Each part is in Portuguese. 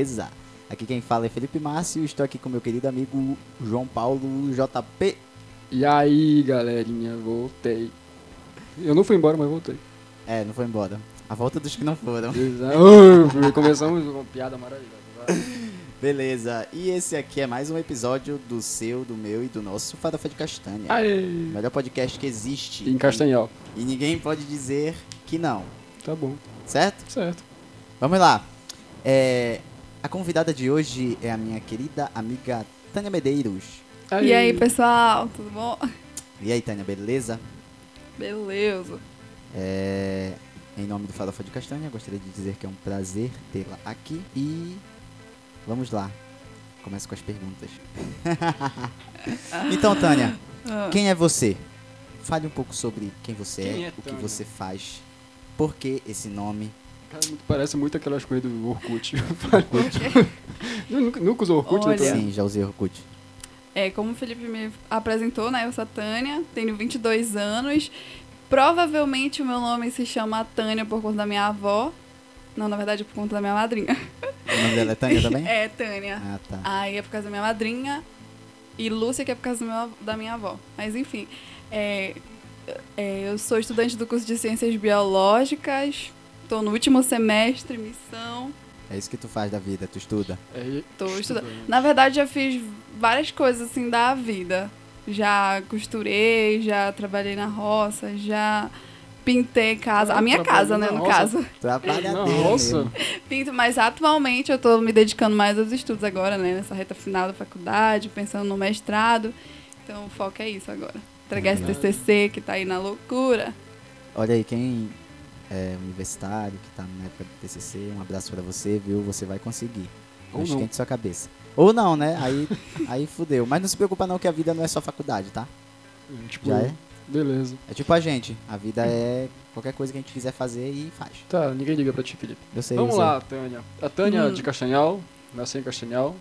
beleza? Aqui quem fala é Felipe Márcio, estou aqui com meu querido amigo João Paulo JP. E aí, galerinha, voltei. Eu não fui embora, mas voltei. É, não foi embora. A volta dos que não foram. Exato. Começamos com uma piada maravilhosa. Beleza, e esse aqui é mais um episódio do seu, do meu e do nosso Farofa de Castanha. Aê! Melhor podcast que existe. Em Castanhal. E ninguém pode dizer que não, Tá bom, certo? certo. Vamos lá. É, a convidada de hoje é a minha querida amiga Tânia Medeiros. E aí, pessoal, tudo bom? E aí, Tânia, beleza? Beleza. É, em nome do Farofa de Castanha, gostaria de dizer que é um prazer tê-la aqui. E vamos lá. Começo com as perguntas. então, Tânia, Ah, quem é você? Fale um pouco sobre quem você Quem é, é o que você faz, por que esse nome. Cara, muito- parece muito aquelas coisas do Orkut. Eu nunca, nunca usou Orkut, né? Olha. Sim, já usei Orkut. É, como o Felipe me apresentou, né? Eu sou a Tânia, tenho 22 anos. Provavelmente o meu nome se chama Tânia por conta da minha avó. Não, na verdade, por conta da minha madrinha. O nome dela é Tânia também? É, Tânia. Ah, tá. Aí é por causa da minha madrinha. E Lúcia, que é por causa do meu- da minha avó. Mas enfim, é, é, eu sou estudante do curso de Ciências Biológicas. Estou no último semestre, missão. É isso que tu faz da vida, tu estuda. É, Tô estudando. Na verdade, já fiz várias coisas assim da vida. Já costurei, já trabalhei na roça, já pintei casa. Ah, A minha casa, né, no na caso. Trabalhadeira mesmo. Pinto, mas atualmente eu tô me dedicando mais aos estudos agora, né? Nessa reta final da faculdade, pensando no mestrado. Então o foco é isso agora. Entregar esse Verdade. TCC que tá aí na loucura. Olha aí, quem é universitário, que tá na época do TCC, um abraço pra você, viu? Você vai conseguir. Ou Não não. esquente sua cabeça. Ou não, né? Aí, aí fudeu. Mas não se preocupa não que a vida não é só faculdade, tá? tipo, Já é? beleza. É tipo a gente. A vida é qualquer coisa que a gente quiser fazer e faz. Tá, ninguém liga pra ti, Felipe. Eu sei, Vamos eu sei. lá, Tânia. A Tânia Hum. de Castanhal, nasceu em Castanhal.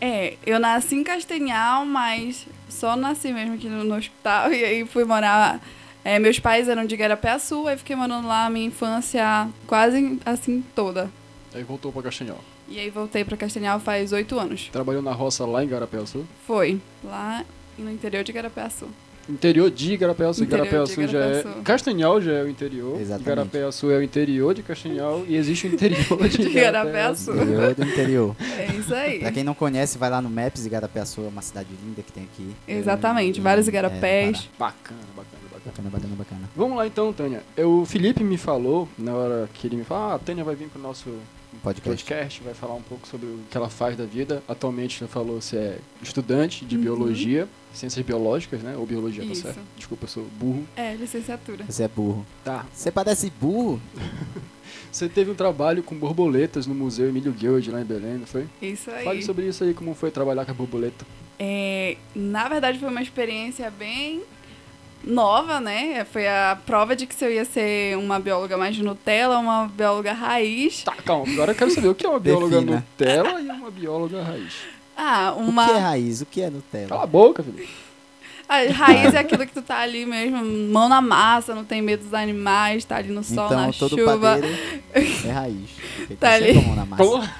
É, eu nasci em Castanhal, mas só nasci mesmo aqui no, no hospital. E aí fui morar. É, meus pais eram de Garapé-Açu, aí fiquei morando lá a minha infância quase assim toda. Aí voltou pra Castanhal. E aí voltei pra Castanhal faz oito anos. Trabalhou na roça lá em Garapé-Açu. Foi, lá no interior de Garapé-Açu. Interior de Igarapé-Açu. Interior Igarapé-Açu de já é... Castanhal já é o interior. Exatamente. Igarapé-Açu é o interior de Castanhal. E existe o interior de De Igarapé-Açu. Interior do interior. É isso aí. Pra quem não conhece, vai lá no Maps, Igarapé-Açu é uma cidade linda que tem aqui. Exatamente, vários É, igarapés. Bacana, bacana, bacana. Bacana, bacana, bacana. Vamos lá então, Tânia. Eu- O Felipe me falou, na hora que ele me falou, ah, a Tânia vai vir pro nosso Podcast. podcast, vai falar um pouco sobre o que ela faz da vida. Atualmente ela falou se é estudante de Uhum. biologia, ciências biológicas, né? Ou biologia, Isso. tá certo? Desculpa, eu sou burro. É, licenciatura. Você é burro. Tá. Você parece burro? Você teve um trabalho com borboletas no Museu Emílio Guild lá em Belém, não foi? Isso aí. Fale sobre isso aí, como foi trabalhar com a borboleta. É, na verdade, foi uma experiência bem nova, né? Foi a prova de que se eu ia ser uma bióloga mais Nutella, uma bióloga raiz. Tá, calma, agora eu quero saber o que é uma bióloga Defina. Nutella e uma bióloga raiz. Ah, O uma. que é raiz? O que é Nutella? Cala a boca, Felipe. A raiz é aquilo que tu tá ali mesmo, mão na massa, não tem medo dos animais, tá ali no sol, então, na todo chuva. é raiz. Porque Tá ali. com a mão na massa.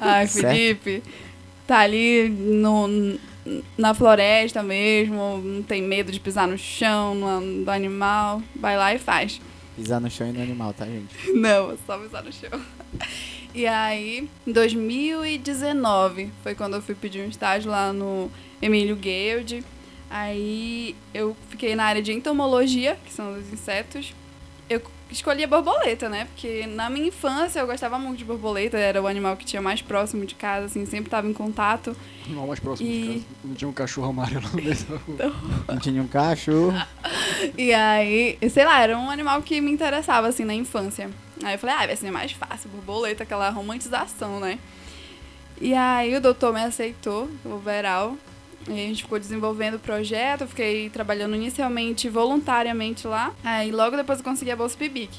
Ai, Certo. Felipe, tá ali no, na floresta mesmo, não tem medo de pisar no chão, no, do animal, vai lá e faz. Pisar no chão e no animal, tá, gente? Não, só pisar no chão. E aí, em 2019, foi quando eu fui pedir um estágio lá no Emílio Guild. Aí eu fiquei na área de entomologia, que são os insetos. Eu escolhi a borboleta, né? Porque na minha infância eu gostava muito de borboleta, era o animal que tinha mais próximo de casa, assim, sempre estava em contato. Não, mais próximo E- de casa. Não tinha um cachorro amarelo no rua. Não tinha um cachorro. E aí, sei lá, era um animal que me interessava, assim, na infância. Aí eu falei, ah, vai ser mais fácil, borboleta, aquela romantização, né? E aí o doutor me aceitou, o Veral. E a gente ficou desenvolvendo o projeto, eu fiquei trabalhando inicialmente voluntariamente lá. Aí logo depois eu consegui a Bolsa Pibic.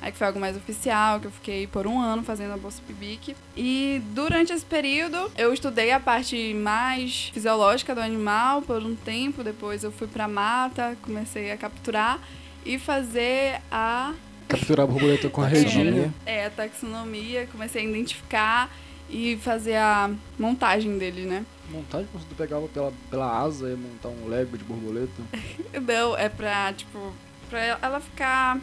Aí que foi algo mais oficial, que eu fiquei por um ano fazendo a Bolsa Pibic. E durante esse período eu estudei a parte mais fisiológica do animal por um tempo. Depois eu fui pra mata, comecei a capturar e fazer a Capturar a borboleta com a Taxonomia. redinha. É, a taxonomia, comecei a identificar e fazer a montagem dele, né? Montagem, quando tu pegava pela, pela asa e montar um Lego de borboleta. Não, é pra, tipo, pra ela ficar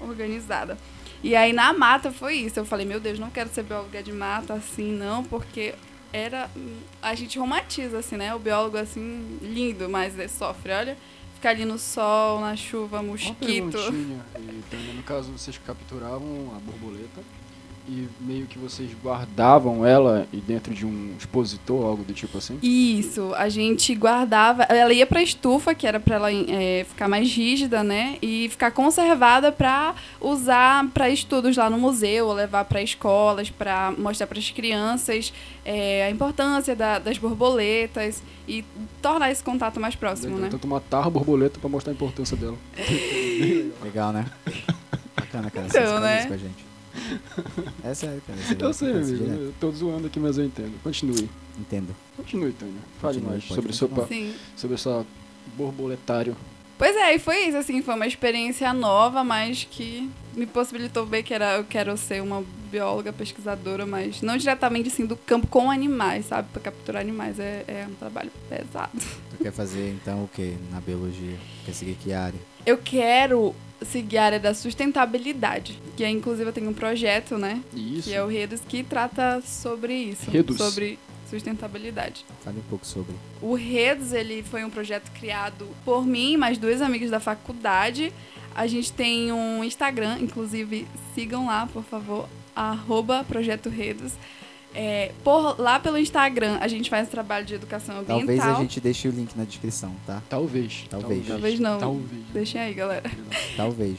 organizada. E aí na mata foi isso. Eu falei, meu Deus, não quero ser bióloga de mata assim, não, porque era. A gente romantiza, assim, né? O biólogo assim, lindo, mas sofre, olha. Ficar ali no sol, na chuva, Uma mosquito. perguntinha, e, Tânia, no caso vocês capturavam a borboleta e meio que vocês guardavam ela e dentro de um expositor, algo do tipo assim? Isso, a gente guardava. Ela ia pra estufa, que era pra ela é, ficar mais rígida, né? E ficar conservada pra usar pra estudos lá no museu, ou levar pra escolas, pra mostrar pras crianças é, a importância da- das borboletas e tornar esse contato mais próximo, né? Tanto matar a borboleta pra mostrar a importância dela. Legal, né? Bacana, cara. Então, né? isso com a gente. É sério, cara. você Eu sei, amigo. direto. Eu tô zoando aqui, mas eu entendo. Continue. Entendo. Continue, Tânia. Fale Continue, mais sobre, seu, continuar. pa- Sim. sobre essa borboletário. Pois é, e foi isso, assim, foi uma experiência nova, mas que me possibilitou ver que era, eu quero ser uma bióloga, pesquisadora, mas não diretamente, assim, do campo com animais, sabe? Pra capturar animais é, é um trabalho pesado. Tu quer fazer, então, o quê na biologia? Quer seguir que área? Eu quero seguir a área da sustentabilidade, que é, inclusive eu tenho um projeto, né? Isso. Que é o Redus, que trata sobre isso. Redus. Sobre sustentabilidade. Fale um pouco sobre. O Redes, ele foi um projeto criado por mim e mais dois amigos da faculdade. A gente tem um Instagram, inclusive sigam lá, por favor, arroba Projeto Redes. É, por, lá pelo Instagram a gente faz trabalho de educação ambiental. Talvez a gente deixe o link na descrição, tá? Talvez. Talvez. Talvez não. Talvez. Deixem aí, galera. Talvez.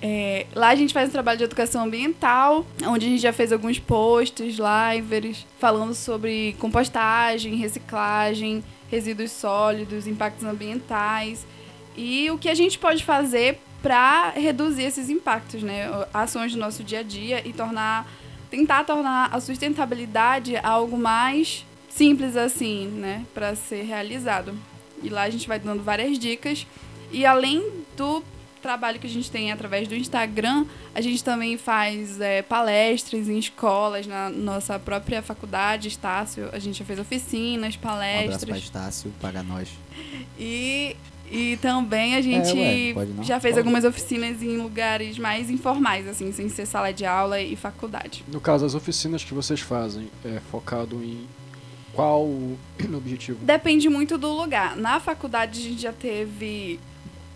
É, lá a gente faz um trabalho de educação ambiental, onde a gente já fez alguns posts, lives, falando sobre compostagem, reciclagem, resíduos sólidos, impactos ambientais e o que a gente pode fazer para reduzir esses impactos, né? Ações do nosso dia a dia e tornar, tentar tornar a sustentabilidade algo mais simples assim, né, para ser realizado. E lá a gente vai dando várias dicas e além do trabalho que a gente tem através do Instagram, a gente também faz é, palestras em escolas, na nossa própria faculdade, Estácio. A gente já fez oficinas, Um abraço palestras. Estácio, paga nós. E, e também a gente ué, pode não? já fez Pode. algumas oficinas em lugares mais informais, assim, sem ser sala de aula e faculdade. No caso, as oficinas que vocês fazem é focado em qual o objetivo? Depende muito do lugar. Na faculdade a gente já teve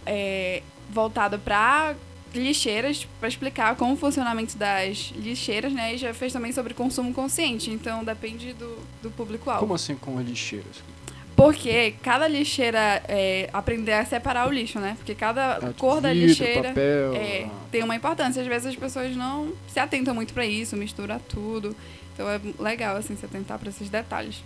é, voltado para lixeiras, para explicar como o funcionamento das lixeiras, né? E já fez também sobre consumo consciente. Então depende do, do público-alvo. Como assim com as lixeiras? Porque cada lixeira é, aprender a separar o lixo, né? Porque cada cor da lixeira papel, é, tem uma importância. Às vezes as pessoas não se atentam muito para isso, mistura tudo. Então é legal assim se atentar para esses detalhes.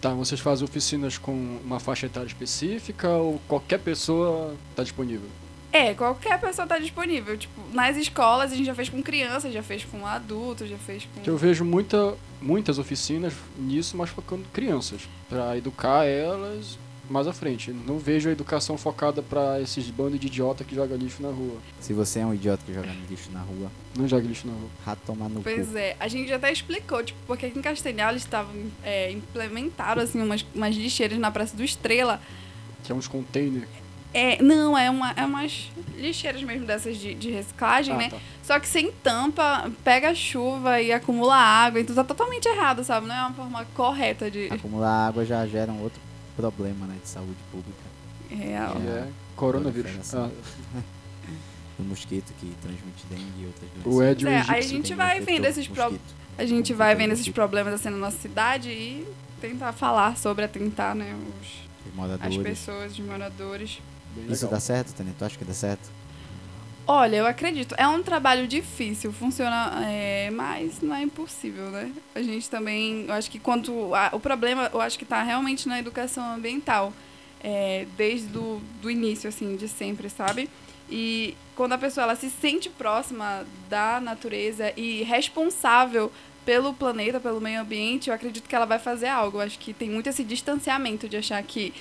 Tá, vocês fazem oficinas com uma faixa etária específica ou qualquer pessoa está disponível? É, qualquer pessoa tá disponível. Tipo, nas escolas a gente já fez com crianças, já fez com adultos, já fez com. Eu vejo muita, muitas oficinas nisso, mas focando em crianças, para educar elas mais à frente. Não vejo a educação focada para esses bandos de idiota que joga lixo na rua. Se você é um idiota que joga lixo na rua, Não joga lixo na rua. rato tomar no Pois cu. é, a gente até explicou, tipo, porque aqui em Castanhal eles estavam é, implementaram assim umas, umas lixeiras na Praça do Estrela. Que é uns containers. É, não, é, uma, é umas lixeiras mesmo dessas de, de reciclagem, Ah, né? tá. Só que sem tampa, pega chuva e acumula água, então tá totalmente errado, sabe? Não é uma forma correta de. Acumular água já gera um outro problema, né? De saúde pública. Real. Que é coronavírus. Proliferação Ah, Do mosquito que transmite dengue e outras doenças. o Ed o É, aí a gente vai vendo esses pro- mosquito. A gente vai vendo esses problemas assim na nossa cidade e tentar falar sobre, atentar, né, os, as pessoas, os moradores. Bem Isso legal. dá certo, Tânia? Tu acha que dá certo? Olha, eu acredito. É um trabalho difícil, funciona, é, mas não é impossível, né? A gente também, eu acho que quanto a- o problema, eu acho que está realmente na educação ambiental, é, desde do, do início, assim, de sempre, sabe? E quando a pessoa ela se sente próxima da natureza e responsável pelo planeta, pelo meio ambiente, eu acredito que ela vai fazer algo. Eu acho que tem muito esse distanciamento de achar que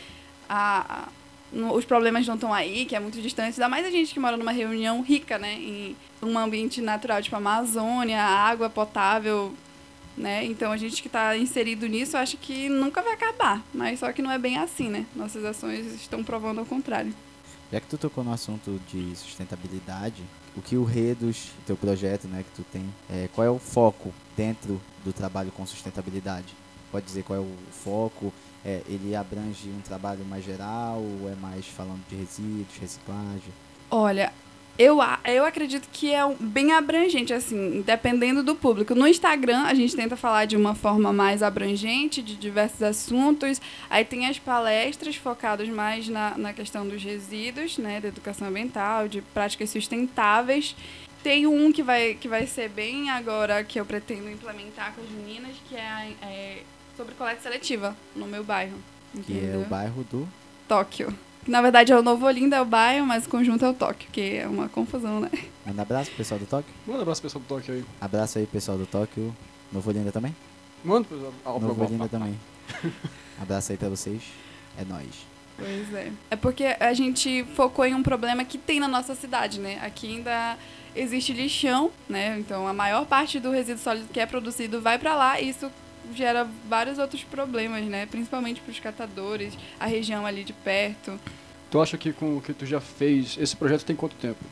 a, os problemas não estão aí, que é muito distante, ainda mais a gente que mora numa reunião rica, né? Em um ambiente natural, tipo Amazônia, água potável, né? Então a gente que está inserido nisso acha que nunca vai acabar. Mas só que não é bem assim, né? Nossas ações estão provando ao contrário. Já que tu tocou no assunto de sustentabilidade, o que o Redos, teu projeto, né, que tu tem, é, qual é o foco dentro do trabalho com sustentabilidade? Pode dizer qual é o foco? É, ele abrange um trabalho mais geral é mais falando de resíduos, reciclagem? Olha, eu, eu acredito que é bem abrangente, assim, dependendo do público. No Instagram, a gente tenta falar de uma forma mais abrangente, de diversos assuntos. Aí tem as palestras focadas mais na, na questão dos resíduos, né, da educação ambiental, de práticas sustentáveis. Tem um que vai, que vai ser bem agora, que eu pretendo implementar com as meninas, que é, é sobre coleta seletiva no meu bairro. Que é entendeu? o bairro do Tóquio. Que, na verdade é o Novo Olinda, é o bairro, mas o conjunto é o Tóquio, que é uma confusão, né? Manda abraço pro pessoal do Tóquio. Manda abraço pro pessoal do Tóquio aí. Abraço aí pessoal do Tóquio. Novo Olinda também? Manda pro pessoal. Ah, Novo pro- Olinda também. Abraço aí pra vocês. É nóis. Pois é. É porque a gente focou em um problema que tem na nossa cidade, né? Aqui ainda existe lixão, né? Então a maior parte do resíduo sólido que é produzido vai para lá e isso gera vários outros problemas, né? Principalmente para os catadores, a região ali de perto. Tu acha que com o que tu já fez, esse projeto tem quanto tempo?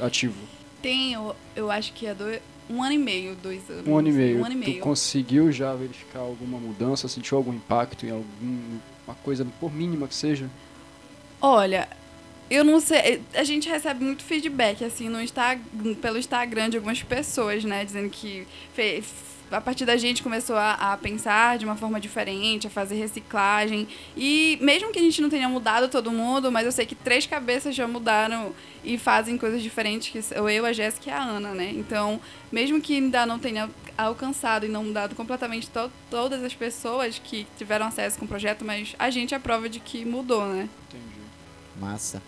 Ativo? Tem, eu, eu acho que é dois, um ano e meio, dois anos. Um ano e meio. Um ano e meio. Tu conseguiu já verificar alguma mudança? Sentiu algum impacto em alguma coisa, por mínima que seja? Olha, eu não sei. A gente recebe muito feedback, assim, no Insta, pelo Instagram de algumas pessoas, né? Dizendo que fe- a partir da gente começou a, a pensar de uma forma diferente, a fazer reciclagem. E mesmo que a gente não tenha mudado todo mundo, mas eu sei que três cabeças já mudaram e fazem coisas diferentes, que sou eu, a Jéssica e a Ana, né? Então, mesmo que ainda não tenha alcançado e não mudado completamente to todas as pessoas que tiveram acesso com o projeto, mas a gente é a prova de que mudou, né? Entendi. Massa.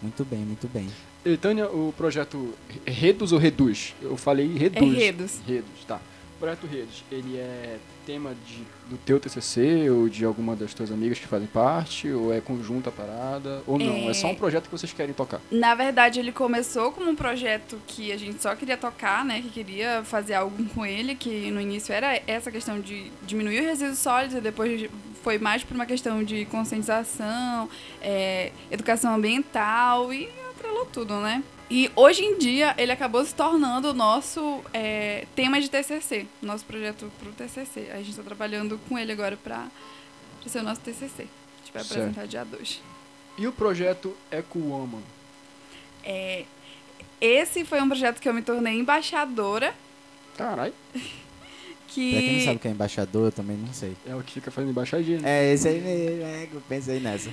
Muito bem, muito bem. E, Tânia, o projeto Reduz ou Reduz? Eu falei Reduz. É Redos. Redos, tá. O projeto Redes, ele é tema de, do teu TCC ou de alguma das tuas amigas que fazem parte? Ou é conjunta a parada? Ou não? É, É. só um projeto que vocês querem tocar? Na verdade, ele começou como um projeto que a gente só queria tocar, né? Que queria fazer algo com ele, que no início era essa questão de diminuir os resíduos sólidos, e depois foi mais por uma questão de conscientização, é, educação ambiental e atrelou tudo, né? E hoje em dia ele acabou se tornando o nosso é, tema de TCC, nosso projeto para o TCC. A gente está trabalhando com ele agora para ser o nosso TCC. A gente vai Certo. apresentar dia 2. E o projeto EcoWoman? É, esse foi um projeto que eu me tornei embaixadora, Caralho, que... Pra quem não sabe o que é embaixador, eu também não sei. é o que fica fazendo embaixadinha. né? É, esse aí mesmo, é, eu pensei nessa.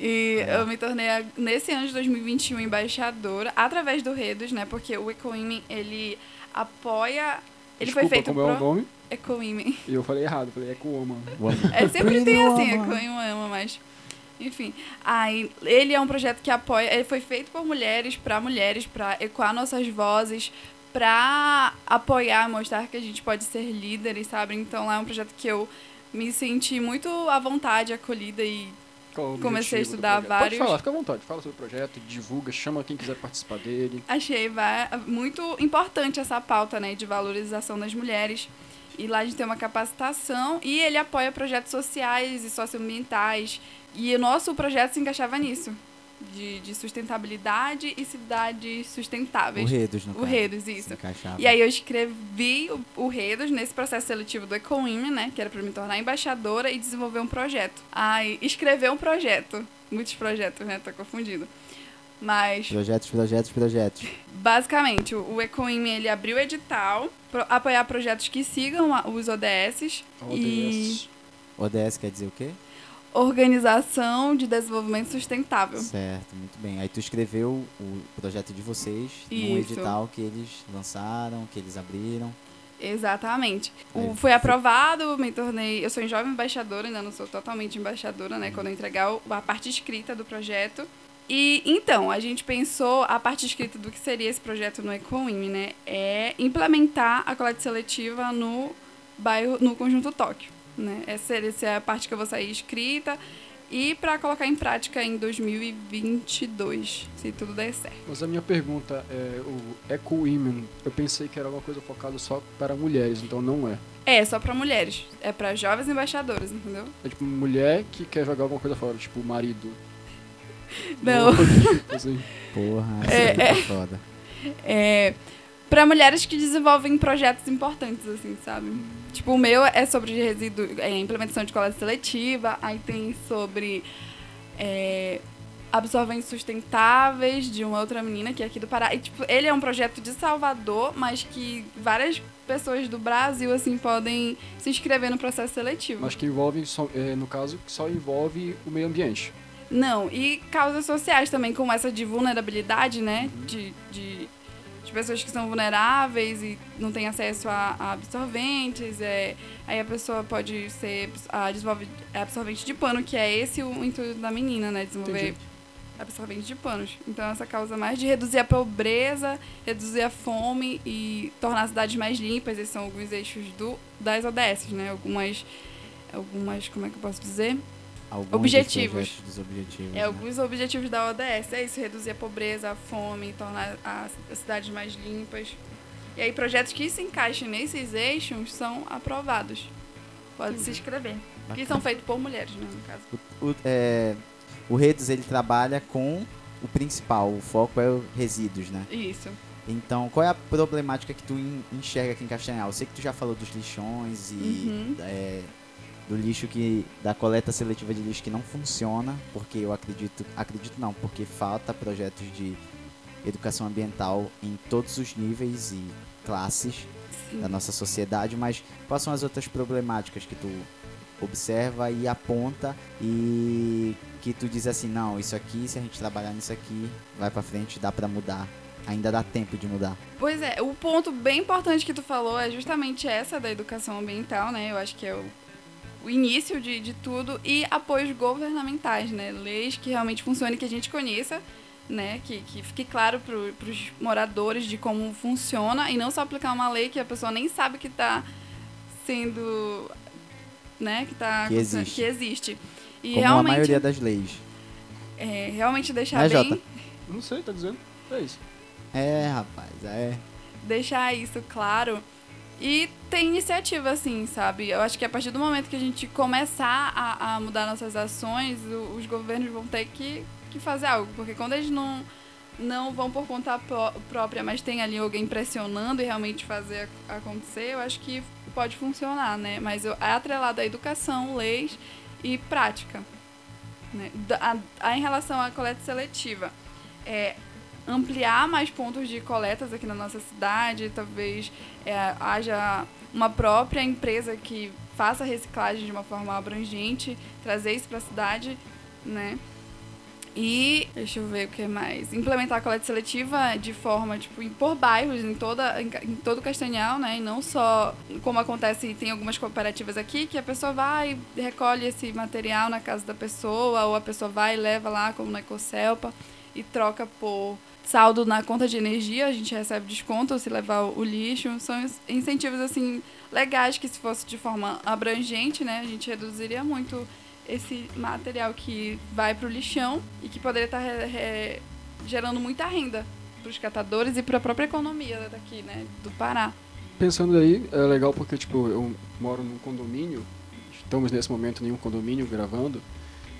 E É. eu me tornei, nesse ano de 2021, embaixadora, através do Redos, né? Porque o Ecoimen, ele apoia... Ele Desculpa, foi feito como é o pro... nome? Ecoimen. E eu falei errado, falei EcoWoman. É, sempre tem assim, ama, mas... Enfim, aí ele é um projeto que apoia... Ele foi feito por mulheres, para mulheres, para ecoar nossas vozes, para apoiar, mostrar que a gente pode ser líderes, sabe? Então lá é um projeto que eu me senti muito à vontade, acolhida e Comecei a estudar vários- Pode falar, fica à vontade. Fala sobre o projeto, divulga, chama quem quiser participar dele. Achei muito importante essa pauta, né, de valorização das mulheres. E lá a gente tem uma capacitação e ele apoia projetos sociais e socioambientais. E o nosso projeto se encaixava nisso, de, de sustentabilidade e cidades O sustentáveis. Redos, no O caso. Isso. encaixava. E aí eu escrevi o, o Redos nesse processo seletivo do Ecoime, né, que era para me tornar embaixadora e desenvolver um projeto. Aí, escrever um projeto. Muitos projetos, né, tô confundido. Mas Projetos, projetos, projetos. Basicamente, o o Ecoime ele abriu o edital para apoiar projetos que sigam a- os ODS e ODS. ODS quer dizer o quê? Organização de Desenvolvimento Sustentável. Certo, muito bem. Aí tu escreveu o projeto de vocês num Isso. edital que eles lançaram, que eles abriram. Exatamente. O- foi aprovado, me tornei. Eu sou jovem embaixadora, ainda não sou totalmente embaixadora, né? Quando eu entregar a parte escrita do projeto. E então, a gente pensou a parte escrita do que seria esse projeto no Ecoime, né? É implementar a coleta seletiva no bairro, no conjunto Tóquio. Né? Essa, essa é a parte que eu vou sair escrita. e para colocar em prática em 2022, se tudo der certo. Mas a minha pergunta é, o Eco Women, eu pensei que era alguma coisa focada só para mulheres, então não é. É, só para mulheres. É para jovens embaixadoras, entendeu? É tipo mulher que quer jogar alguma coisa fora, tipo marido. Não. Tipo assim. Porra, É, é. tá foda. É, para mulheres que desenvolvem projetos importantes, assim, sabe? Tipo, o meu é sobre resíduo, é, implementação de coleta seletiva, aí tem sobre é, absorventes sustentáveis de uma outra menina que é aqui do Pará. E, tipo, ele é um projeto de Salvador, mas que várias pessoas do Brasil, assim, podem se inscrever no processo seletivo. Mas que envolve, só, é, no caso, que só envolve o meio ambiente. Não, e causas sociais também, como essa de vulnerabilidade, né? De, de, de pessoas que são vulneráveis e não têm acesso a, a absorventes. É, aí a pessoa pode ser a desenvolve absorvente de pano, que é esse o intuito da menina, né? Desenvolver Entendi. absorvente de panos. Então essa causa mais de reduzir a pobreza, reduzir a fome e tornar as cidades mais limpas. Esses são alguns eixos do, das ODS, né? Algumas, algumas, como é que eu posso dizer? Alguns Objetivos. Dos objetivos. É né? alguns objetivos da ODS. É isso, reduzir a pobreza, a fome, tornar as cidades mais limpas. E aí projetos que se encaixem nesses eixos são aprovados. Pode se inscrever. Que Bacana. são feitos por mulheres, né, no caso. O, o, é, o Redes ele trabalha com o principal, o foco é o resíduos, né? Isso. Então, qual é a problemática que tu en- enxerga aqui em Castanhal? Eu sei que tu já falou dos lixões e Uhum. é, do lixo que da coleta seletiva de lixo que não funciona, porque eu acredito, acredito não, porque falta projetos de educação ambiental em todos os níveis e classes Sim. da nossa sociedade, mas quais são as outras problemáticas que tu observa e aponta e que tu diz assim, não, isso aqui, se a gente trabalhar nisso aqui, vai pra frente, dá pra mudar. Ainda dá tempo de mudar. Pois é, o ponto bem importante que tu falou é justamente essa da educação ambiental, né? Eu acho que é o, o início de, de tudo e apoios governamentais, né? Leis que realmente funcionem, que a gente conheça, né? Que, que fique claro para os moradores de como funciona e não só aplicar uma lei que a pessoa nem sabe que está sendo, né? Que tá Que existe. Que existe. E Como a realmente, maioria das leis. é, realmente deixar Né, bem... Jota? Não sei, tá dizendo? É isso. É, rapaz, é. deixar isso claro. E tem iniciativa, assim, sabe? Eu acho que a partir do momento que a gente começar a, a mudar nossas ações, o- os governos vão ter que, que fazer algo. Porque quando eles não, não vão por conta pró- própria, mas tem ali alguém pressionando e realmente fazer ac- acontecer, eu acho que pode funcionar, né? Mas eu, é atrelado à educação, leis e prática. Né? Da- a- a- em relação à coleta seletiva, é, ampliar mais pontos de coletas aqui na nossa cidade, talvez é, haja uma própria empresa que faça reciclagem de uma forma abrangente, trazer isso para a cidade, né? E deixa eu ver o que mais. Implementar a coleta seletiva de forma, tipo, por bairros, em, toda, em, em todo o Castanhal, né? E não só como acontece, tem algumas cooperativas aqui, que a pessoa vai e recolhe esse material na casa da pessoa, ou a pessoa vai e leva lá, como na Ecocelpa, e troca por saldo na conta de energia, a gente recebe desconto se levar o lixo. São incentivos, assim, legais que se fosse de forma abrangente, né? A gente reduziria muito esse material que vai para o lixão e que poderia estar gerando muita renda para os catadores e para a própria economia daqui, né, do Pará. Pensando aí, é legal porque, tipo, eu moro num condomínio, estamos nesse momento em um condomínio gravando,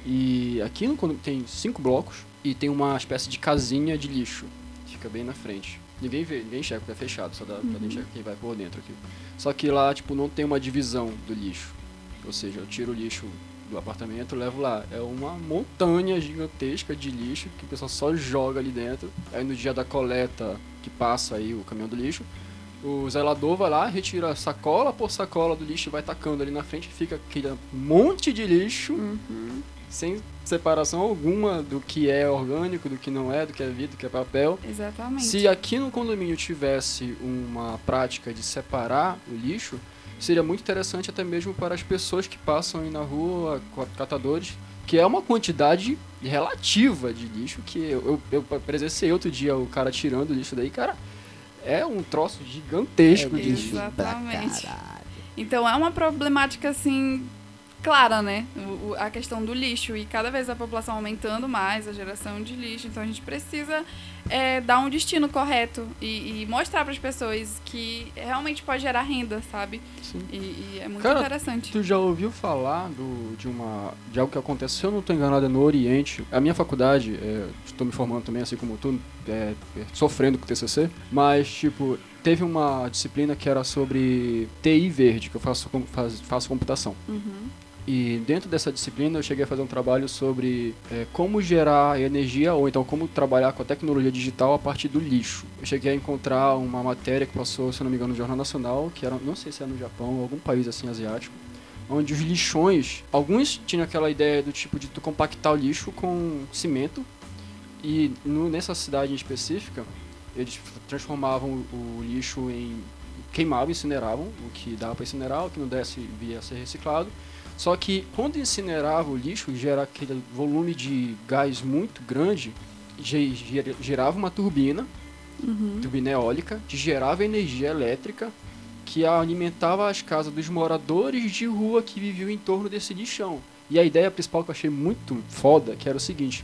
e aqui no condomínio tem cinco blocos e tem uma espécie de casinha de lixo, fica bem na frente. Ninguém vê, ninguém enxerga porque é fechado, só dá pra Uhum. enxergar quem vai por dentro aqui. Só que lá, tipo, não tem uma divisão do lixo. Ou seja, eu tiro o lixo do apartamento, levo lá. É uma montanha gigantesca de lixo que o pessoal só joga ali dentro. Aí no dia da coleta, que passa aí o caminhão do lixo, o zelador vai lá, retira sacola por sacola do lixo e vai tacando ali na frente. Fica aquele monte de lixo, sem separação alguma do que é orgânico, do que não é, do que é vidro, do que é papel. Exatamente. Se aqui no condomínio tivesse uma prática de separar o lixo, seria muito interessante até mesmo para as pessoas que passam aí na rua, catadores, que é uma quantidade relativa de lixo que eu, eu, eu presenciei outro dia o cara tirando o lixo daí, cara, é um troço gigantesco É de lixo lixo. Exatamente. Então é uma problemática assim clara, né? O- a questão do lixo. E cada vez a população aumentando mais, a geração de lixo. Então a gente precisa é, dar um destino correto e, e mostrar para as pessoas que realmente pode gerar renda, sabe? Sim. E, e é muito Cara, interessante. Tu já ouviu falar do, de, uma, de algo que acontece, se eu não estou enganado, é no Oriente. A minha faculdade, é, estou me formando também, assim como tu, é, é, sofrendo com o TCC, mas, tipo, teve uma disciplina que era sobre TI verde, que eu faço, faz- faço computação. Uhum. E dentro dessa disciplina eu cheguei a fazer um trabalho sobre é, como gerar energia ou então como trabalhar com a tecnologia digital a partir do lixo. Eu cheguei a encontrar uma matéria que passou, se não me engano, no Jornal Nacional, que era, não sei se era no Japão ou algum país assim asiático, onde os lixões, alguns tinham aquela ideia do tipo de tu compactar o lixo com cimento e no- nessa cidade em específica eles transformavam o, o lixo em queimavam, incineravam, o que dava para incinerar, o que não desse via ser reciclado. Só que quando incinerava o lixo, gera aquele volume de gás muito grande, ge- ge- gerava uma turbina, Uhum. turbina eólica, que gerava energia elétrica, que alimentava as casas dos moradores de rua que viviam em torno desse lixão. E a ideia principal que eu achei muito foda, que era o seguinte: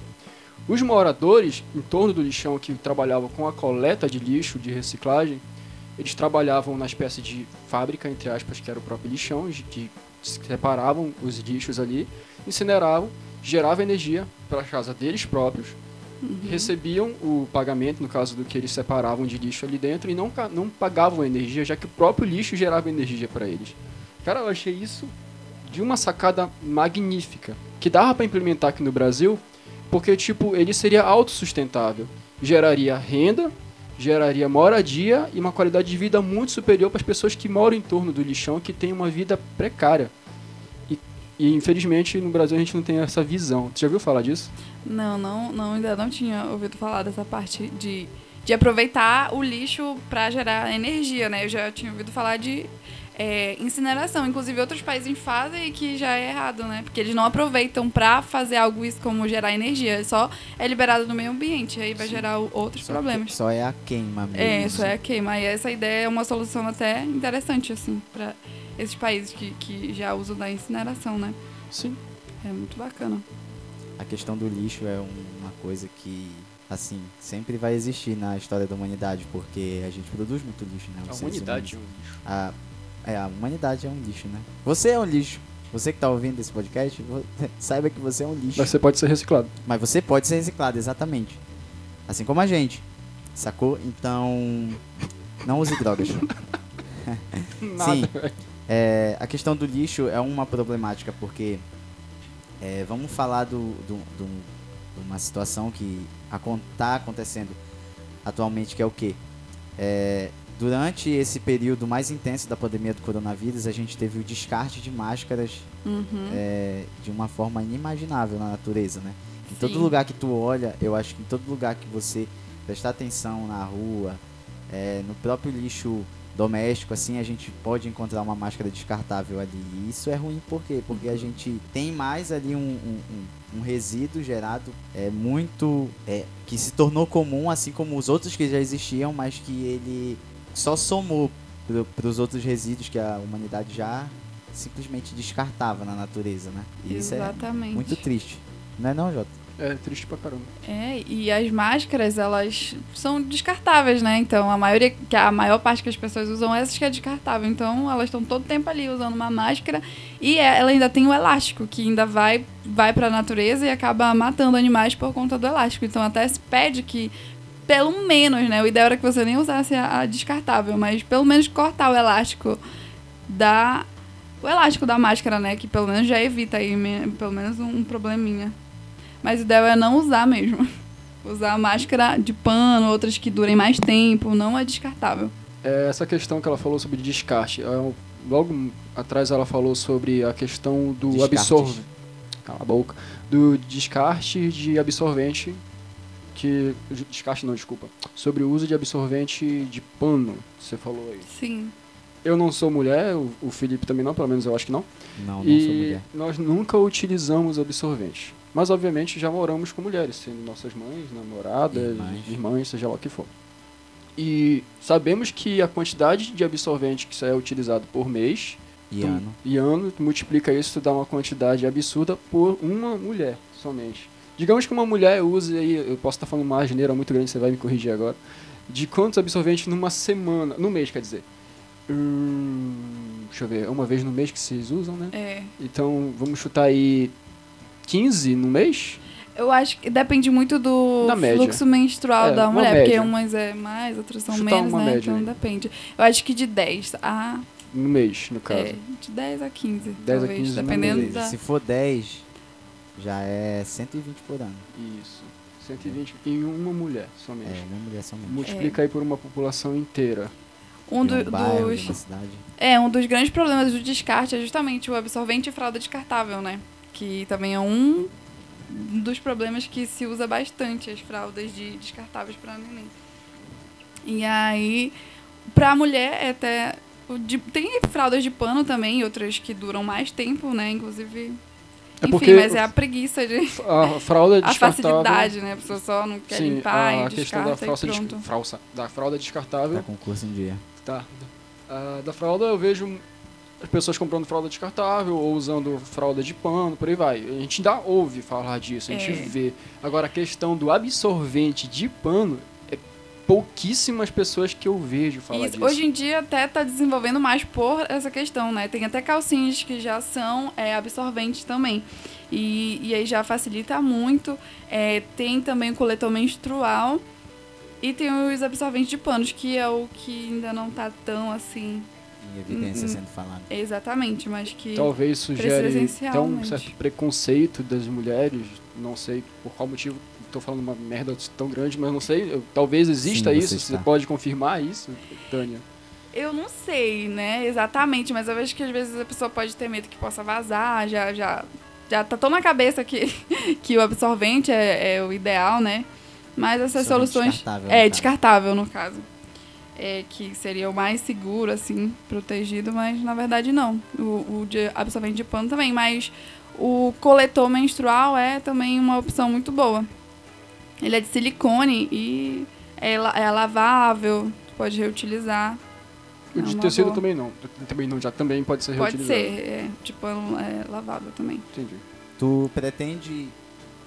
os moradores em torno do lixão que trabalhavam com a coleta de lixo, de reciclagem, eles trabalhavam na espécie de fábrica, entre aspas, que era o próprio lixão, de- que separavam os lixos ali, incineravam, geravam energia para a casa deles próprios, recebiam o pagamento, no caso do que eles separavam de lixo ali dentro, e não, não pagavam energia, já que o próprio lixo gerava energia para eles. Cara, eu achei isso de uma sacada magnífica, que dava para implementar aqui no Brasil, porque, tipo, ele seria autossustentável, geraria renda, geraria moradia e uma qualidade de vida muito superior para as pessoas que moram em torno do lixão, que têm uma vida precária. E, e, infelizmente no Brasil a gente não tem essa visão. Você já ouviu falar disso? Não, não, não, ainda não tinha ouvido falar dessa parte de, de aproveitar o lixo para gerar energia, né? Eu já tinha ouvido falar de é, incineração. Inclusive, outros países fazem e que já é errado, né? Porque eles não aproveitam para fazer algo isso como gerar energia. Só é liberado no meio ambiente. Aí vai Sim. gerar outros Só problemas. que- Só é a queima mesmo. É, isso é a queima. E essa ideia é uma solução até interessante, assim, para esses países que, que já usam da incineração, né? Sim. É muito bacana. A questão do lixo é um- uma coisa que, assim, sempre vai existir na história da humanidade, porque a gente produz muito lixo, né? A humanidade é humanos. um lixo. A, é, a humanidade é um lixo, né? Você é um lixo. Você que tá ouvindo esse podcast, saiba que você é um lixo. Mas você pode ser reciclado. Mas você pode ser reciclado, exatamente. Assim como a gente. Sacou? Então. Não use drogas. Sim. É, a questão do lixo é uma problemática porque é, vamos falar do, do, do- de uma situação que está acontecendo atualmente, que é o quê? É, durante esse período mais intenso da pandemia do coronavírus, a gente teve o descarte de máscaras Uhum. é, de uma forma inimaginável na natureza, né? Em todo Sim. lugar que tu olha, eu acho que em todo lugar que você prestar atenção na rua, é, no próprio lixo doméstico, assim, a gente pode encontrar uma máscara descartável ali. E isso é ruim por quê? Porque a gente tem mais ali um, um- um- um resíduo gerado é, muito. é, que se tornou comum, assim como os outros que já existiam, mas que ele só somou para os outros resíduos que a humanidade já simplesmente descartava na natureza, né? E isso é Exatamente. muito triste. Não é não, Jota? É triste pra caramba. É, e as máscaras, elas são descartáveis, né? Então, a maioria, que a maior parte que as pessoas usam é essas que é descartável. Então, elas estão todo tempo ali usando uma máscara e é- ela ainda tem o elástico, que ainda vai vai para a natureza e acaba matando animais por conta do elástico. Então, até se pede que pelo menos, né? O ideal era que você nem usasse a, a descartável, mas pelo menos cortar o elástico da o elástico da máscara, né? Que pelo menos já evita aí me- pelo menos um probleminha. Mas o ideal é não usar mesmo. Usar máscara de pano, outras que durem mais tempo, não é descartável. É, essa questão que ela falou sobre descarte. é, um- logo atrás ela falou sobre a questão do absorvente. Cala a boca. Do descarte de absorvente. Que. Descarte não, desculpa. Sobre o uso de absorvente de pano. Você falou aí. Sim. Eu não sou mulher, o, o Felipe também não, pelo menos eu acho que não. Não, não sou e mulher. nós nunca utilizamos absorvente. Mas obviamente já moramos com mulheres, sendo nossas mães, namoradas, Irmãs. irmãs, seja lá o que for. E sabemos que a quantidade de absorvente que é utilizado por mês E tu- ano. e ano, tu multiplica isso, tu dá uma quantidade absurda por uma mulher somente. Digamos que uma mulher use aí, eu posso estar falando uma asneira muito grande, você vai me corrigir agora, de quantos absorventes numa semana, no mês, quer dizer. Hum, deixa eu ver, é uma vez no mês que vocês usam, né? É. Então, vamos chutar aí 15 no mês? Eu acho que depende muito do fluxo menstrual É, da uma mulher, porque umas é mais, outras são Chutar menos, uma né? média então aí. depende. Eu acho que de 10 a. No mês, no caso. É, de 10 a 15. 10 a talvez, 15 no dependendo mês. da. Se for 10, já é 120 por ano. Isso. 120 em uma mulher somente. É, uma mulher somente. Multiplica aí por uma população inteira. Um do- um bairro, dos. É, um dos grandes problemas do descarte é justamente o absorvente e fralda descartável, né? Que também é um dos problemas que se usa bastante as fraldas de descartáveis para neném. E aí, pra mulher, é até. o de- tem fraldas de pano também, outras que duram mais tempo, né? Inclusive. É Enfim, porque mas é a preguiça de. a fralda A facilidade, né? A pessoa só não quer Sim, limpar a e questão da fralda, pronto. des- fralsa- da fralda descartável. Tá com curso em dia. Tá. Ah, da fralda eu vejo as pessoas comprando fralda descartável ou usando fralda de pano, por aí vai. A gente ainda ouve falar disso, a gente É. vê. Agora a questão do absorvente de pano pouquíssimas pessoas que eu vejo falar Isso, disso. hoje em dia até tá desenvolvendo mais por essa questão, né? Tem até calcinhas que já são é, absorventes também. E, e aí já facilita muito. É, tem também o coletor menstrual. E tem os absorventes de panos, que é o que ainda não tá tão assim. Em evidência Hum, hum. sendo falado. Exatamente, mas que. Talvez isso Precisa gere até um certo preconceito das mulheres, não sei por qual motivo, estou falando uma merda tão grande, mas não sei, eu- talvez exista Sim, isso, você você pode confirmar isso, Tânia? Eu não sei, né, exatamente, mas eu vejo que às vezes a pessoa pode ter medo que possa vazar, já, já, já tá tão na cabeça que, que o absorvente é, é o ideal, né? Mas essas soluções. descartável, É, caso. descartável no caso. É, que seria o mais seguro, assim, protegido, mas na verdade não. O, o de absorvente de pano também, mas o coletor menstrual é também uma opção muito boa. Ele é de silicone e é, la- é lavável, pode reutilizar. O É de uma tecido boa. também não, também não, já também pode ser Pode reutilizado. ser, é, de pano é, lavável também. Entendi. Tu pretende,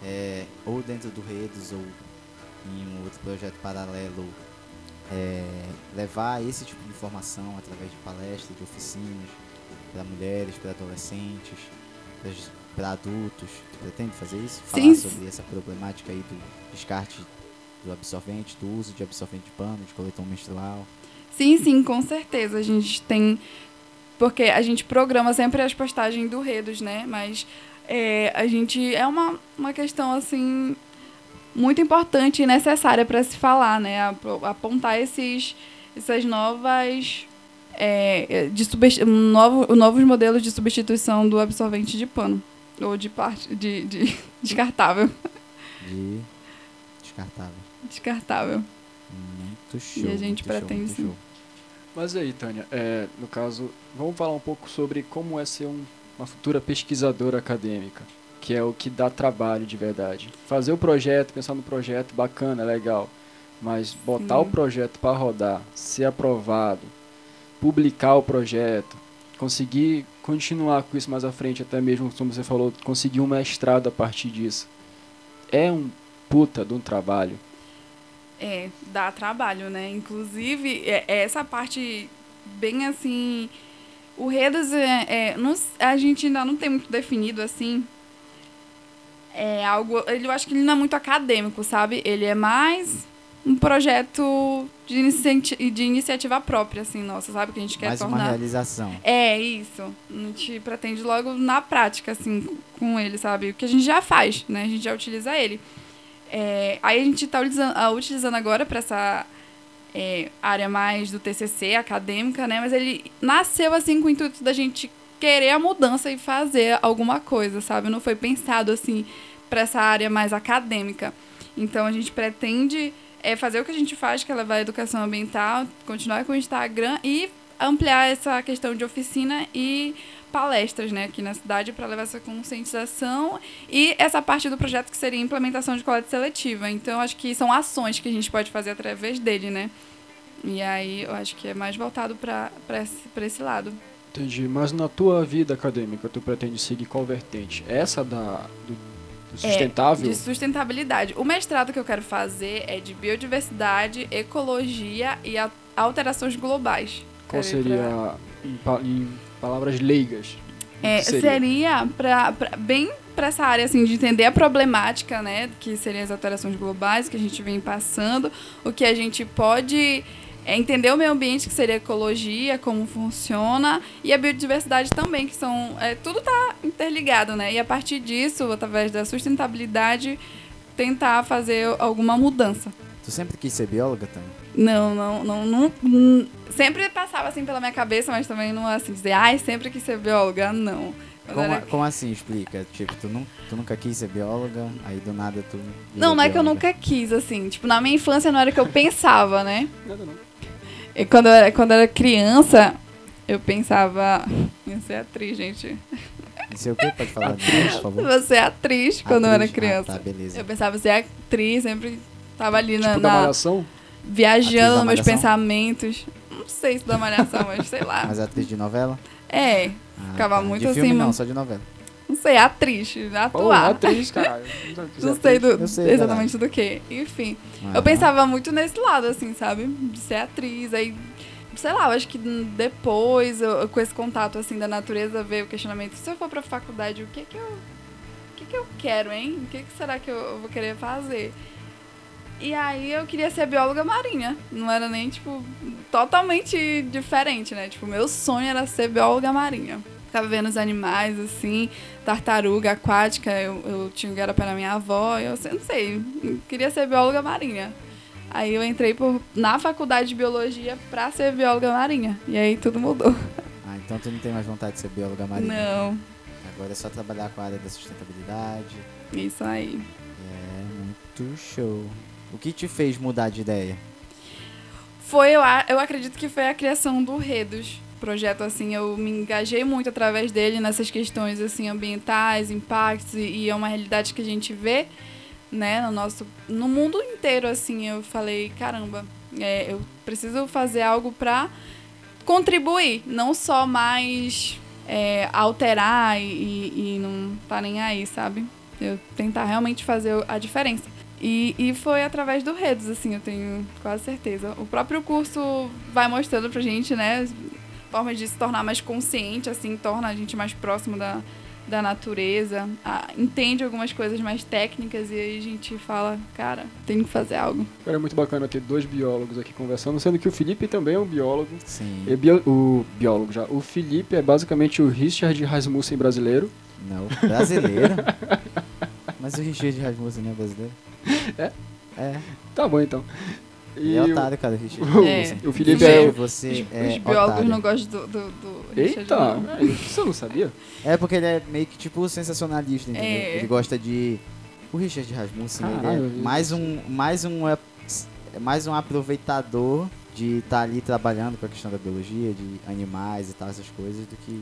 é, ou dentro do Redes ou em um outro projeto paralelo, é, levar esse tipo de informação através de palestras, de oficinas, para mulheres, para adolescentes, para adultos? Tu pretende fazer isso? Falar Sim. sobre essa problemática aí do descarte do absorvente, do uso de absorvente de pano, de coletor menstrual? Sim, sim, com certeza. A gente tem. Porque a gente programa sempre as postagens do Redos, né? Mas é, a gente. É uma, uma questão, assim. Muito importante e necessária para se falar, né? Apo- Apontar esses, essas novas. É, de novo, novos modelos de substituição do absorvente de pano. Ou de, parte, de, de descartável. De descartável. Descartável. Muito show. a gente muito show, pretende show. Mas aí, Tânia, é, no caso, vamos falar um pouco sobre como é ser um- uma futura pesquisadora acadêmica, que é o que dá trabalho de verdade. Fazer o projeto, pensar no projeto, bacana, legal, mas botar Sim. o projeto para rodar, ser aprovado, publicar o projeto, conseguir continuar com isso mais à frente, até mesmo, como você falou, conseguir um mestrado a partir disso. É um puta de um trabalho. É, dá trabalho, né? Inclusive, é, é essa parte bem assim. O Redos, é, é, não s- a gente ainda não tem muito definido assim. É algo. Ele, eu acho que ele não é muito acadêmico, sabe? Ele é mais um projeto de, inici- de iniciativa própria, assim, nossa, sabe? Que a gente quer Mais uma tornar. realização. É, isso. A gente pretende logo na prática, assim, com ele, sabe? O que a gente já faz, né? A gente já utiliza ele. É, aí a gente está utilizando, ah, utilizando agora para essa é, área mais do TCC, acadêmica, né? Mas ele nasceu, assim, com o intuito da gente querer a mudança e fazer alguma coisa, sabe? Não foi pensado, assim, para essa área mais acadêmica. Então a gente pretende é, fazer o que a gente faz, que é levar a educação ambiental, continuar com o Instagram e ampliar essa questão de oficina e palestras né, aqui na cidade para levar essa conscientização e essa parte do projeto que seria a implementação de coleta seletiva. Então, acho que são ações que a gente pode fazer através dele, né? E aí, eu acho que é mais voltado para esse, pra esse lado. Entendi. Mas na tua vida acadêmica, tu pretende seguir qual vertente? Essa da, do, do sustentável? É, de sustentabilidade. O mestrado que eu quero fazer é de biodiversidade, ecologia e alterações globais. Qual seria, em, pa- em palavras leigas? É, seria? seria pra, pra- bem para essa área assim de entender a problemática, né, que seriam as alterações globais que a gente vem passando, o que a gente pode é, entender o meio ambiente que seria a ecologia, como funciona e a biodiversidade também, que são é, tudo tá interligado, né? E a partir disso, através da sustentabilidade, tentar fazer alguma mudança. Tu sempre quis ser bióloga, Tânia? Não, não, não, não- Sempre passava assim pela minha cabeça, mas também não assim, dizer, ai, sempre quis ser bióloga, não. Como, era como assim? Explica. Tipo, tu, nu- tu nunca quis ser bióloga, aí do nada tu. Não, não é que eu bióloga. nunca quis, assim. Tipo, na minha infância não era que eu pensava, né? Nada não. E quando eu era, quando eu era criança, eu pensava. Ia ser atriz, gente. Não sei o que, pode falar de novo, por favor. Vou ser atriz quando eu era Atriz? criança. Ah, tá, beleza. Eu pensava em ser atriz, sempre tava ali na, Tipo da na- malhação? Atriz viajando meus pensamentos. Não sei se da malhação, mas sei lá. Mas atriz de novela? É, Ah, Ficava tá. muito de assim, filme não, mano. só de novela. não sei, atriz, Pô, atuar. atriz, caralho. Não sei, do- sei, exatamente do que. Enfim. Ah, Eu pensava muito nesse lado, assim, sabe? De ser atriz. Aí, sei lá, eu acho que depois, eu- com esse contato, assim, da natureza, veio o questionamento. Se eu for pra faculdade, o que que eu... O que que eu quero, hein? O que que será que eu vou querer fazer? E aí eu queria ser bióloga marinha. Não era nem, tipo, totalmente diferente, né? Tipo, meu sonho era ser bióloga marinha. Ficava vendo os animais, assim, tartaruga aquática. Eu, eu tinha um garapé na minha avó. Eu sei- não sei, eu queria ser bióloga marinha. Aí eu entrei por, na faculdade de biologia pra ser bióloga marinha. E aí tudo mudou. Ah, então tu não tem mais vontade de ser bióloga marinha? Não, Agora é só trabalhar com a área da sustentabilidade. isso aí. É muito show. O que te fez mudar de ideia? Foi, eu, eu acredito que foi a criação do Redos. Projeto, assim, eu me engajei muito através dele nessas questões, assim, ambientais, impactos, e, é uma realidade que a gente vê, né, no nosso, no mundo inteiro, assim, eu falei, caramba, é, eu preciso fazer algo pra contribuir, não só mais é, alterar e, e não tá nem aí, sabe? Eu tentar realmente fazer a diferença. E, e foi através do Redes, assim, eu tenho quase certeza. O próprio curso vai mostrando pra gente, né, formas de se tornar mais consciente, assim, torna a gente mais próximo da, da natureza, ah, entende algumas coisas mais técnicas e aí a gente fala, cara, tem que fazer algo. Cara, é muito bacana ter dois biólogos aqui conversando, sendo que o Felipe também é um biólogo. Sim. É bio- o biólogo já. O Felipe é basicamente o Richard Rasmussen brasileiro. Não, brasileiro. Mas o Richard Rasmussen não é brasileiro? É? É. Tá bom então. E é otário, cara, o Richard o- É. Rasmussen. o Felipe é você os, é os biólogos otário. não gostam do, do, do Richard, Eita, não. é, eu não sabia. É porque ele é meio que tipo sensacionalista, entendeu? É. Ele gosta de. O Richard Rasmussen, Caralho, ele é mais um, mais um, é, mais um aproveitador de estar ali trabalhando com a questão da biologia, de animais e tal, essas coisas, do que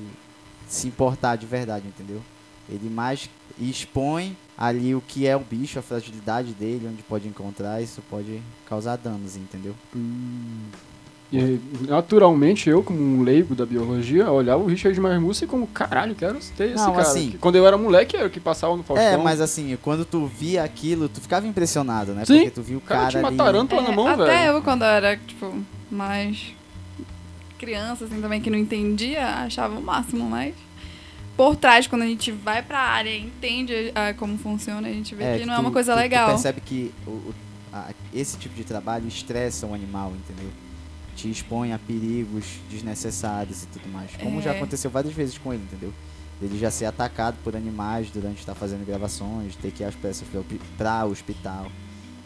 se importar de verdade, entendeu? Ele mais expõe ali o que é o bicho, a fragilidade dele, onde pode encontrar, isso pode causar danos, entendeu? E, naturalmente, eu, como um leigo da biologia, olhava o Richard Rasmussen como, caralho, quero ter esse Não, cara. assim- Que Quando eu era moleque, era o que passava no Faustão. É, mas assim, quando tu via aquilo, tu ficava impressionado, né? Sim, Porque tu viu o cara cara, tinha uma ali... tarântula na É, mão, até velho. eu, quando eu era, tipo, mais criança, assim, também, que não entendia, achava o máximo, mas por trás, quando a gente vai pra área e entende ah, como funciona, a gente vê que, que não é tu- uma coisa tu- legal. Tu percebe que o- o- a- esse tipo de trabalho estressa o animal, entendeu? Te expõe a perigos desnecessários e tudo mais. Como já É. aconteceu várias vezes com ele, entendeu? Ele já ser atacado por animais durante estar fazendo gravações, ter que ir as peças pra, pra hospital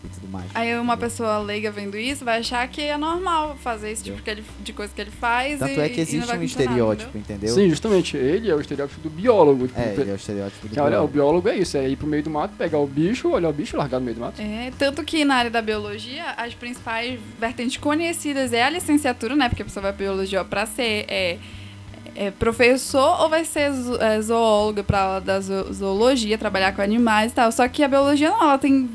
e tudo mais. Aí uma entendeu? pessoa leiga vendo isso vai achar que é normal fazer esse tipo ele- de coisa que ele faz Tanto e, é que e existe um estereótipo, entendeu? Sim, justamente. Ele é o estereótipo do biólogo. Tipo, É, ele é o estereótipo do que, olha, o biólogo. biólogo é isso, é ir pro meio do mato, pegar o bicho, olhar o bicho, largar no meio do mato. É, tanto que na área da biologia, as principais vertentes conhecidas é a licenciatura, né? Porque a pessoa vai pra biologia pra ser é, é, professor ou vai ser zo- é, zoóloga pra aula da zo- zoologia, trabalhar com animais e tal. Só que a biologia não, ela tem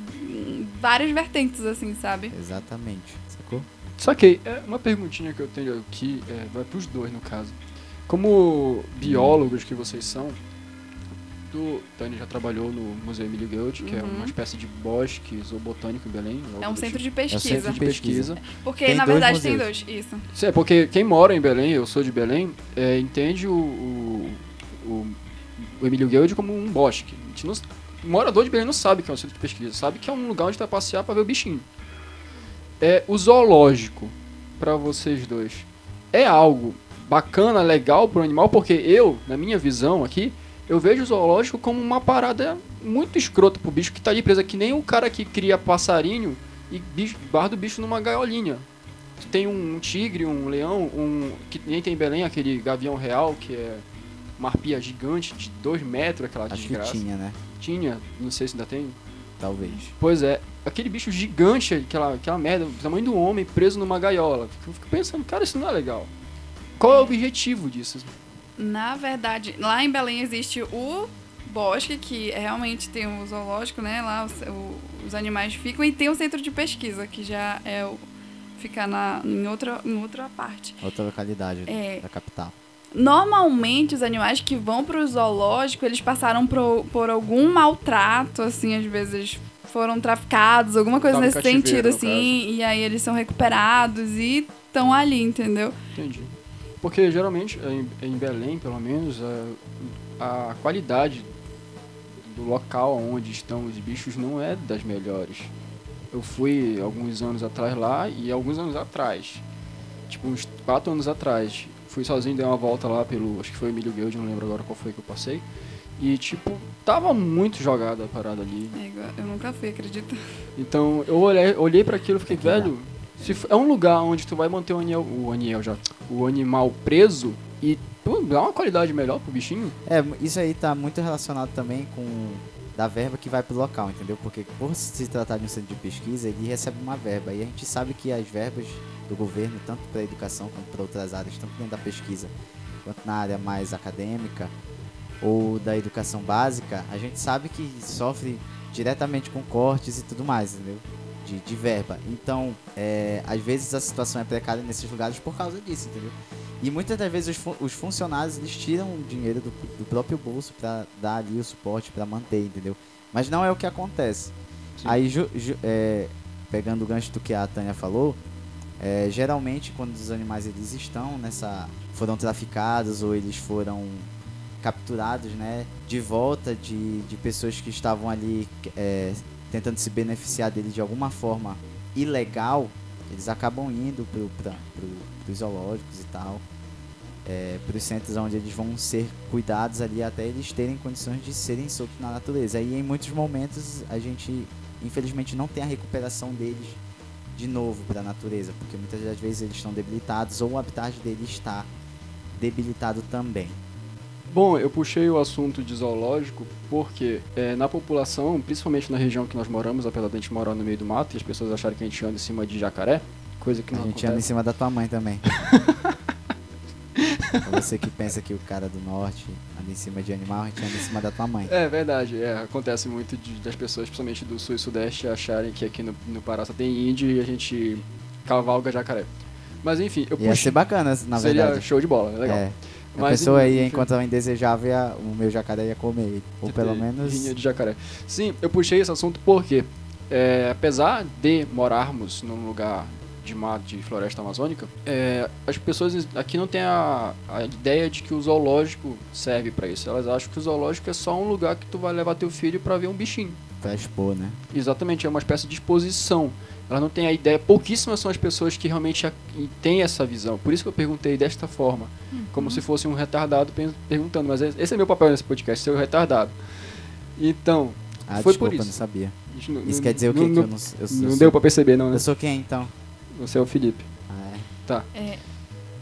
várias vertentes, assim, sabe? Exatamente, sacou? Só que é, uma perguntinha que eu tenho aqui, é, vai pros dois no caso. Como biólogos que vocês são, o Tânia já trabalhou no Museu Emílio Goethe, que é Uhum. uma espécie de bosque zoobotânico em Belém. É um do centro tipo. de pesquisa. centro de pesquisa. Porque, Tem na verdade, tem museus. dois. Isso. Sim, é porque quem mora em Belém, eu sou de Belém, é, entende o, o, o, o Emílio Goethe como um bosque. A gente não, morador de Belém não sabe que é um centro de pesquisa, sabe que é um lugar onde vai passear para ver o bichinho. É, o zoológico, para vocês dois, é algo bacana, legal pro animal, porque eu, na minha visão aqui, eu vejo o zoológico como uma parada muito escrota pro bicho que tá ali preso, que nem o cara que cria passarinho e guarda o bicho numa gaiolinha. Tem um tigre, um leão, um que nem tem em Belém, aquele gavião real, que é uma arpia gigante de 2 metros, aquela Acho que desgraça. tinha, né? Tinha, não sei se ainda tem. Talvez. Pois é, aquele bicho gigante, aquela, aquela merda, do tamanho do homem, preso numa gaiola. Eu fico pensando, cara, isso não é legal. Qual é o objetivo disso? Na verdade, lá em Belém existe o bosque, que realmente tem o zoológico, né? Lá os, o- os animais ficam, e tem o centro de pesquisa, que já é o. fica na, em, outra, em outra parte. Outra localidade É. da capital. Normalmente, os animais que vão para o zoológico, eles passaram por, por algum maltrato, assim, às vezes foram traficados, alguma coisa Tava nesse sentido, assim, e aí eles são recuperados e estão ali, entendeu? Entendi. Porque geralmente, em, em Belém, pelo menos, a, a qualidade do local onde estão os bichos não é das melhores. Eu fui alguns anos atrás lá e alguns anos atrás, tipo uns quatro anos atrás, fui sozinho, dei uma volta lá pelo, acho que foi Emílio Guild, não lembro agora qual foi que eu passei. E tipo, tava muito jogada a parada ali. É igual- Eu nunca fui, acredita? Então eu olhei, olhei para aquilo e fiquei, velho, se é um lugar onde tu vai manter o animal, o animal já, o animal preso e pô, dá uma qualidade melhor pro bichinho. É, isso aí tá muito relacionado também com da verba que vai pro local, entendeu? Porque por se tratar de um centro de pesquisa, ele recebe uma verba. E a gente sabe que as verbas do governo, tanto para educação quanto para outras áreas, tanto dentro da pesquisa quanto na área mais acadêmica ou da educação básica, a gente sabe que sofre diretamente com cortes e tudo mais, entendeu? De, de verba. Então, é, às vezes a situação é precária nesses lugares por causa disso, entendeu? E muitas das vezes os, fu- os funcionários eles tiram o dinheiro do, do próprio bolso para dar ali o suporte para manter, entendeu? Mas não é o que acontece. Sim. Aí, ju- ju- é, pegando o gancho do que a Tânia falou, é, geralmente quando os animais eles estão nessa foram traficados ou eles foram capturados, né, de volta de, de pessoas que estavam ali é, tentando se beneficiar dele de alguma forma ilegal, eles acabam indo para pro, os zoológicos e tal, é, para os centros onde eles vão ser cuidados ali até eles terem condições de serem soltos na natureza. E em muitos momentos a gente, infelizmente, não tem a recuperação deles de novo para a natureza, porque muitas das vezes eles estão debilitados ou o habitat deles está debilitado também. Bom, eu puxei o assunto de zoológico porque é, na população, principalmente na região que nós moramos, apesar de a gente morar no meio do mato e as pessoas acharem que a gente anda em cima de jacaré, coisa que A não gente anda em acontece. cima da tua mãe também. Pra você que pensa que o cara do norte anda em cima de animal, a gente anda em cima da tua mãe. É verdade, é, acontece muito de- das pessoas, principalmente do sul e sudeste, acharem que aqui no, no Pará só tem índio e a gente cavalga jacaré. Mas enfim, eu Ia puxei. ser bacana, na seria verdade. show de bola, é legal. É. A Mas, pessoa aí enfim, encontrar um indesejável, ia- o meu jacaré ia comer. Ou pelo menos. de jacaré. Sim, eu puxei esse assunto porque, é, apesar de morarmos num lugar de mato, de floresta amazônica, é, as pessoas aqui não têm a, a ideia de que o zoológico serve pra isso. Elas acham que o zoológico é só um lugar que tu vai levar teu filho pra ver um bichinho. Pra expor, né? Exatamente, é uma espécie de exposição. Elas não têm a ideia, pouquíssimas são as pessoas que realmente têm essa visão. Por isso que eu perguntei desta forma, como se fosse um retardado perguntando. Mas esse é meu papel nesse podcast, ser o retardado. Então, Ah, Foi desculpa, por isso. não sabia. isso não, quer dizer o quê? Não, que não, eu não, eu, eu não sou, deu pra perceber, não, né? Eu sou quem então? Você é o Felipe. Ah, é. Tá. É,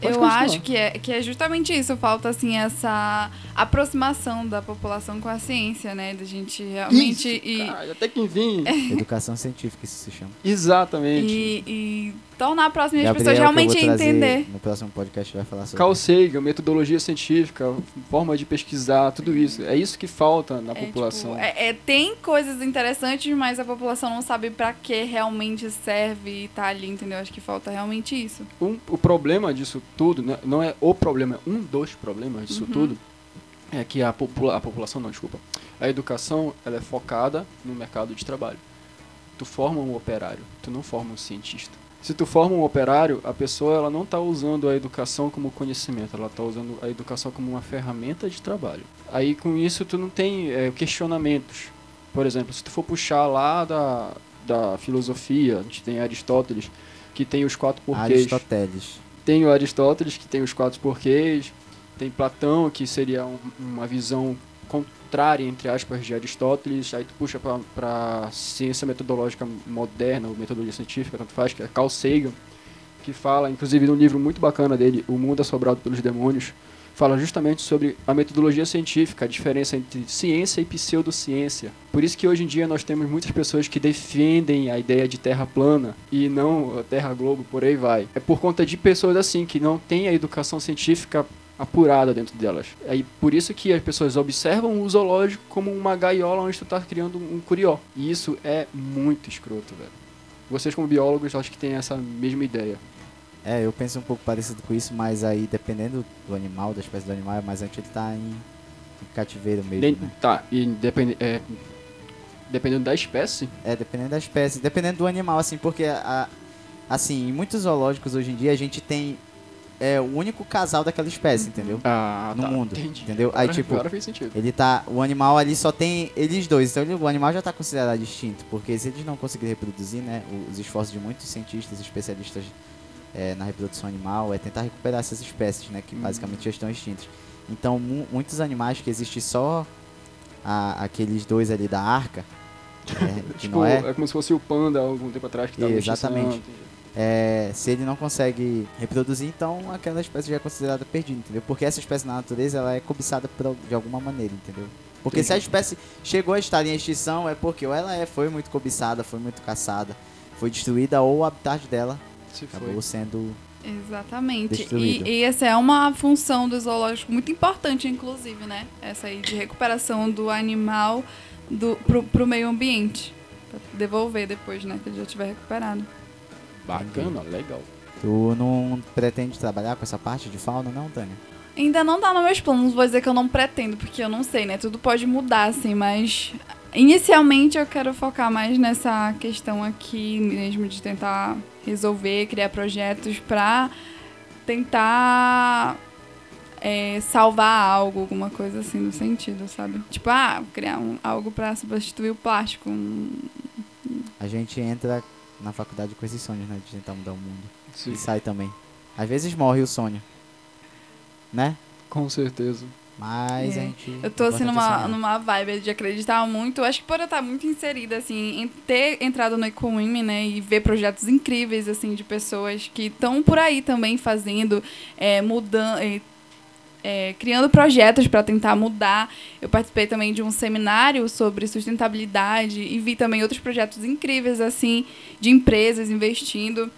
eu continuar. acho que é, que é justamente isso, falta assim essa aproximação da população com a ciência, né? Da gente realmente Isso, ir, cara, até que enfim. Educação científica, isso se chama. Exatamente. e, e tornar próximo e as Gabriel, pessoas eu vou realmente entender. No próximo podcast vai falar sobre Carl Sagan, metodologia científica, forma de pesquisar, tudo isso. É isso que falta na É, população. tipo, é- é, tem coisas interessantes, mas a população não sabe pra que realmente serve e tá ali, entendeu? Acho que falta realmente isso. Um- o problema disso tudo, né, não é o problema, é um dos problemas disso Uhum. tudo, é que a, popula a população, não, desculpa, a educação ela é focada no mercado de trabalho. Tu forma um operário, tu não forma um cientista. Se tu forma um operário, a pessoa ela não está usando a educação como conhecimento, ela está usando a educação como uma ferramenta de trabalho. Aí com isso tu não tem é, questionamentos. Por exemplo, se tu for puxar lá da, da filosofia, a gente tem Aristóteles, que tem os quatro porquês. Aristoteles. Tem o Aristóteles, que tem os quatro porquês. Tem Platão, que seria um- uma visão contrária, entre aspas, de Aristóteles. Aí tu puxa pra ciência metodológica moderna, ou metodologia científica, tanto faz, que é Carl Sagan, que fala, inclusive, num livro muito bacana dele, O Mundo Assobrado pelos Demônios, fala justamente sobre a metodologia científica, a diferença entre ciência e pseudociência. Por isso que hoje em dia nós temos muitas pessoas que defendem a ideia de terra plana e não terra globo, por aí vai. É por conta de pessoas assim que não têm a educação científica apurada dentro delas. Aí por isso que as pessoas observam o zoológico como uma gaiola onde tu tá criando um curió. E isso é muito escroto, velho. Vocês como biólogos acho que têm essa mesma ideia. É, eu penso um pouco parecido com isso, mas aí dependendo do animal, da espécie do animal, é mais antes ele tá em, em cativeiro mesmo, Den- né? Tá, e depende, é, dependendo da espécie, É, dependendo da espécie, dependendo do animal, assim, porque a, assim, em muitos zoológicos hoje em dia a gente tem é, o único casal daquela espécie, entendeu? ah, No tá, mundo, entendi. entendeu? Aí, Agora- tipo, agora fez sentido. Ele tá. O animal ali só tem eles dois. Então ele- o animal já tá considerado extinto. Porque se eles não conseguirem reproduzir, né? Os esforços de muitos cientistas, especialistas é, na reprodução animal é tentar recuperar essas espécies, né? Que Uhum. basicamente já estão extintas. Então mu- muitos animais que existem só a- aqueles dois ali da arca. é, de Tipo, Noé. é como se fosse o panda algum tempo atrás que tava extinção, Exatamente. entendi. É, se ele não consegue reproduzir, então aquela espécie já é considerada perdida, entendeu? Porque essa espécie na natureza ela é cobiçada por, de alguma maneira, entendeu? Porque se a espécie chegou a estar em extinção é porque ou ela é, foi muito cobiçada, foi muito caçada, foi destruída ou o habitat dela Se foi. acabou sendo Exatamente. E, e essa é uma função do zoológico muito importante, inclusive, né? Essa aí de recuperação do animal do, pro, pro meio ambiente. Pra devolver depois, né? Que ele já tiver recuperado. Bacana, legal. Tu não pretende trabalhar com essa parte de fauna, não, Tânia? Ainda não tá nos meus planos, vou dizer que eu não pretendo, porque eu não sei, né? Tudo pode mudar, assim, mas inicialmente eu quero focar mais nessa questão aqui mesmo de tentar resolver, criar projetos pra tentar é, salvar algo, alguma coisa assim no sentido, sabe? Tipo, ah, criar um, algo pra substituir o plástico. um- A gente entra na faculdade com esses sonhos, né? De tentar mudar o mundo. Sim, E sai também. Às vezes morre o sonho. Né? com certeza. Mas É. a gente. Eu tô assim numa, numa vibe de acreditar muito. Acho que por eu estar muito inserida, assim, em ter entrado no Ecowomen, né? E ver projetos incríveis, assim, de pessoas que estão por aí também fazendo, é, mudando. é, é, criando projetos para tentar mudar. Eu participei também de um seminário sobre sustentabilidade e vi também outros projetos incríveis, assim, de empresas investindo.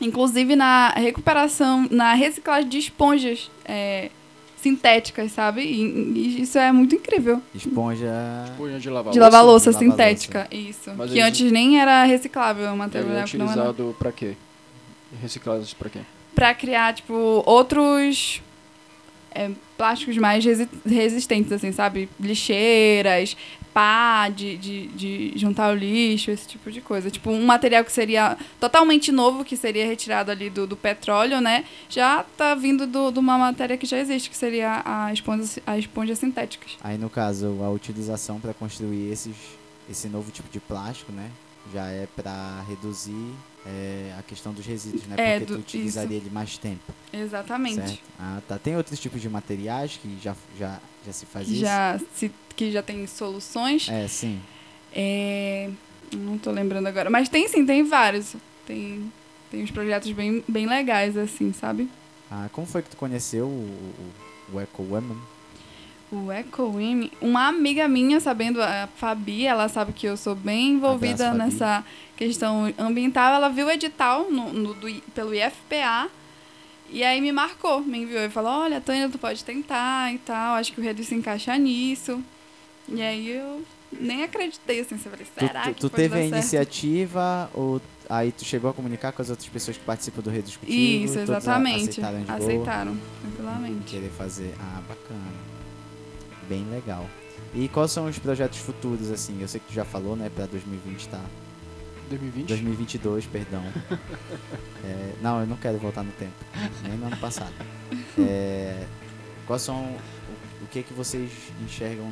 Inclusive na recuperação, na reciclagem de esponjas é, sintéticas, sabe? E, e isso é muito incrível. Esponja. Esponja de lavar de lavar louça de lavar sintética, isso. Mas que eles- antes nem era reciclável, o Ele material é utilizado pra quê? Reciclados pra quê? Pra criar, tipo, outros é, plásticos mais resi- resistentes, assim, sabe? Lixeiras, pá de, de, de juntar o lixo, esse tipo de coisa. Tipo, um material que seria totalmente novo, que seria retirado ali do, do petróleo, né? Já tá vindo do- de uma matéria que já existe, que seria a esponja, a esponja sintéticas. Aí no caso, a utilização para construir esses, esse novo tipo de plástico, né? Já é para reduzir é, a questão dos resíduos, né? É, Porque do- tu utilizaria ele mais tempo. Exatamente. Certo? Ah, tá. Tem outros tipos de materiais que já, já, já se faz isso? Já, se, que já tem soluções. É, sim. É, não tô lembrando agora. Mas tem sim, tem vários. Tem, tem uns projetos bem, bem legais, assim, sabe? Ah, como foi que tu conheceu o, o, o Eco Women? O EcoWim, uma amiga minha, sabendo, a Fabi, ela sabe que eu sou bem envolvida Abraço, nessa questão ambiental. Ela viu o edital no, no- do pelo IFPA e aí me marcou, me enviou e falou: Olha, Tânia, tu pode tentar e tal, acho que o Redu se encaixa nisso. E aí eu nem acreditei, assim, eu falei: Tu, Será tu- que tu teve a certo? iniciativa ou aí tu chegou a comunicar com as outras pessoas que participam do Redes contigo? Isso, exatamente. aceitaram? Aceitaram, tranquilamente. Querer fazer. Ah, bacana. Bem legal. E quais são os projetos futuros, assim? Eu sei que tu já falou, né, pra 2020 tá. 2020? 2022, perdão. É, não, eu não quero voltar no tempo. Nem no ano passado. É, quais são. O, o que que vocês enxergam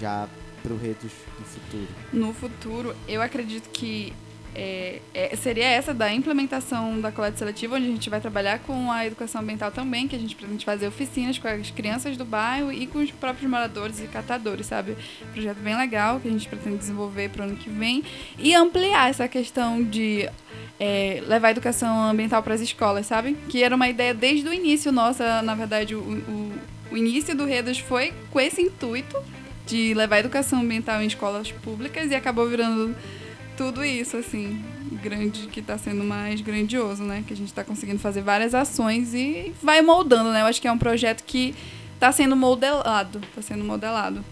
já pro Redos no futuro? No futuro, eu acredito que é, é, seria essa da implementação da coleta seletiva, onde a gente vai trabalhar com a educação ambiental também, que a gente pretende fazer oficinas com as crianças do bairro e com os próprios moradores e catadores, sabe? Projeto bem legal que a gente pretende desenvolver para o ano que vem e ampliar essa questão de é, levar a educação ambiental para as escolas, sabe? Que era uma ideia desde o início nossa, na verdade, o, o, o início do Redas foi com esse intuito de levar a educação ambiental em escolas públicas e acabou virando tudo isso, assim, grande, que está sendo mais grandioso, né? Que a gente está conseguindo fazer várias ações e vai moldando, né? Eu acho que é um projeto que está sendo modelado, está sendo modelado.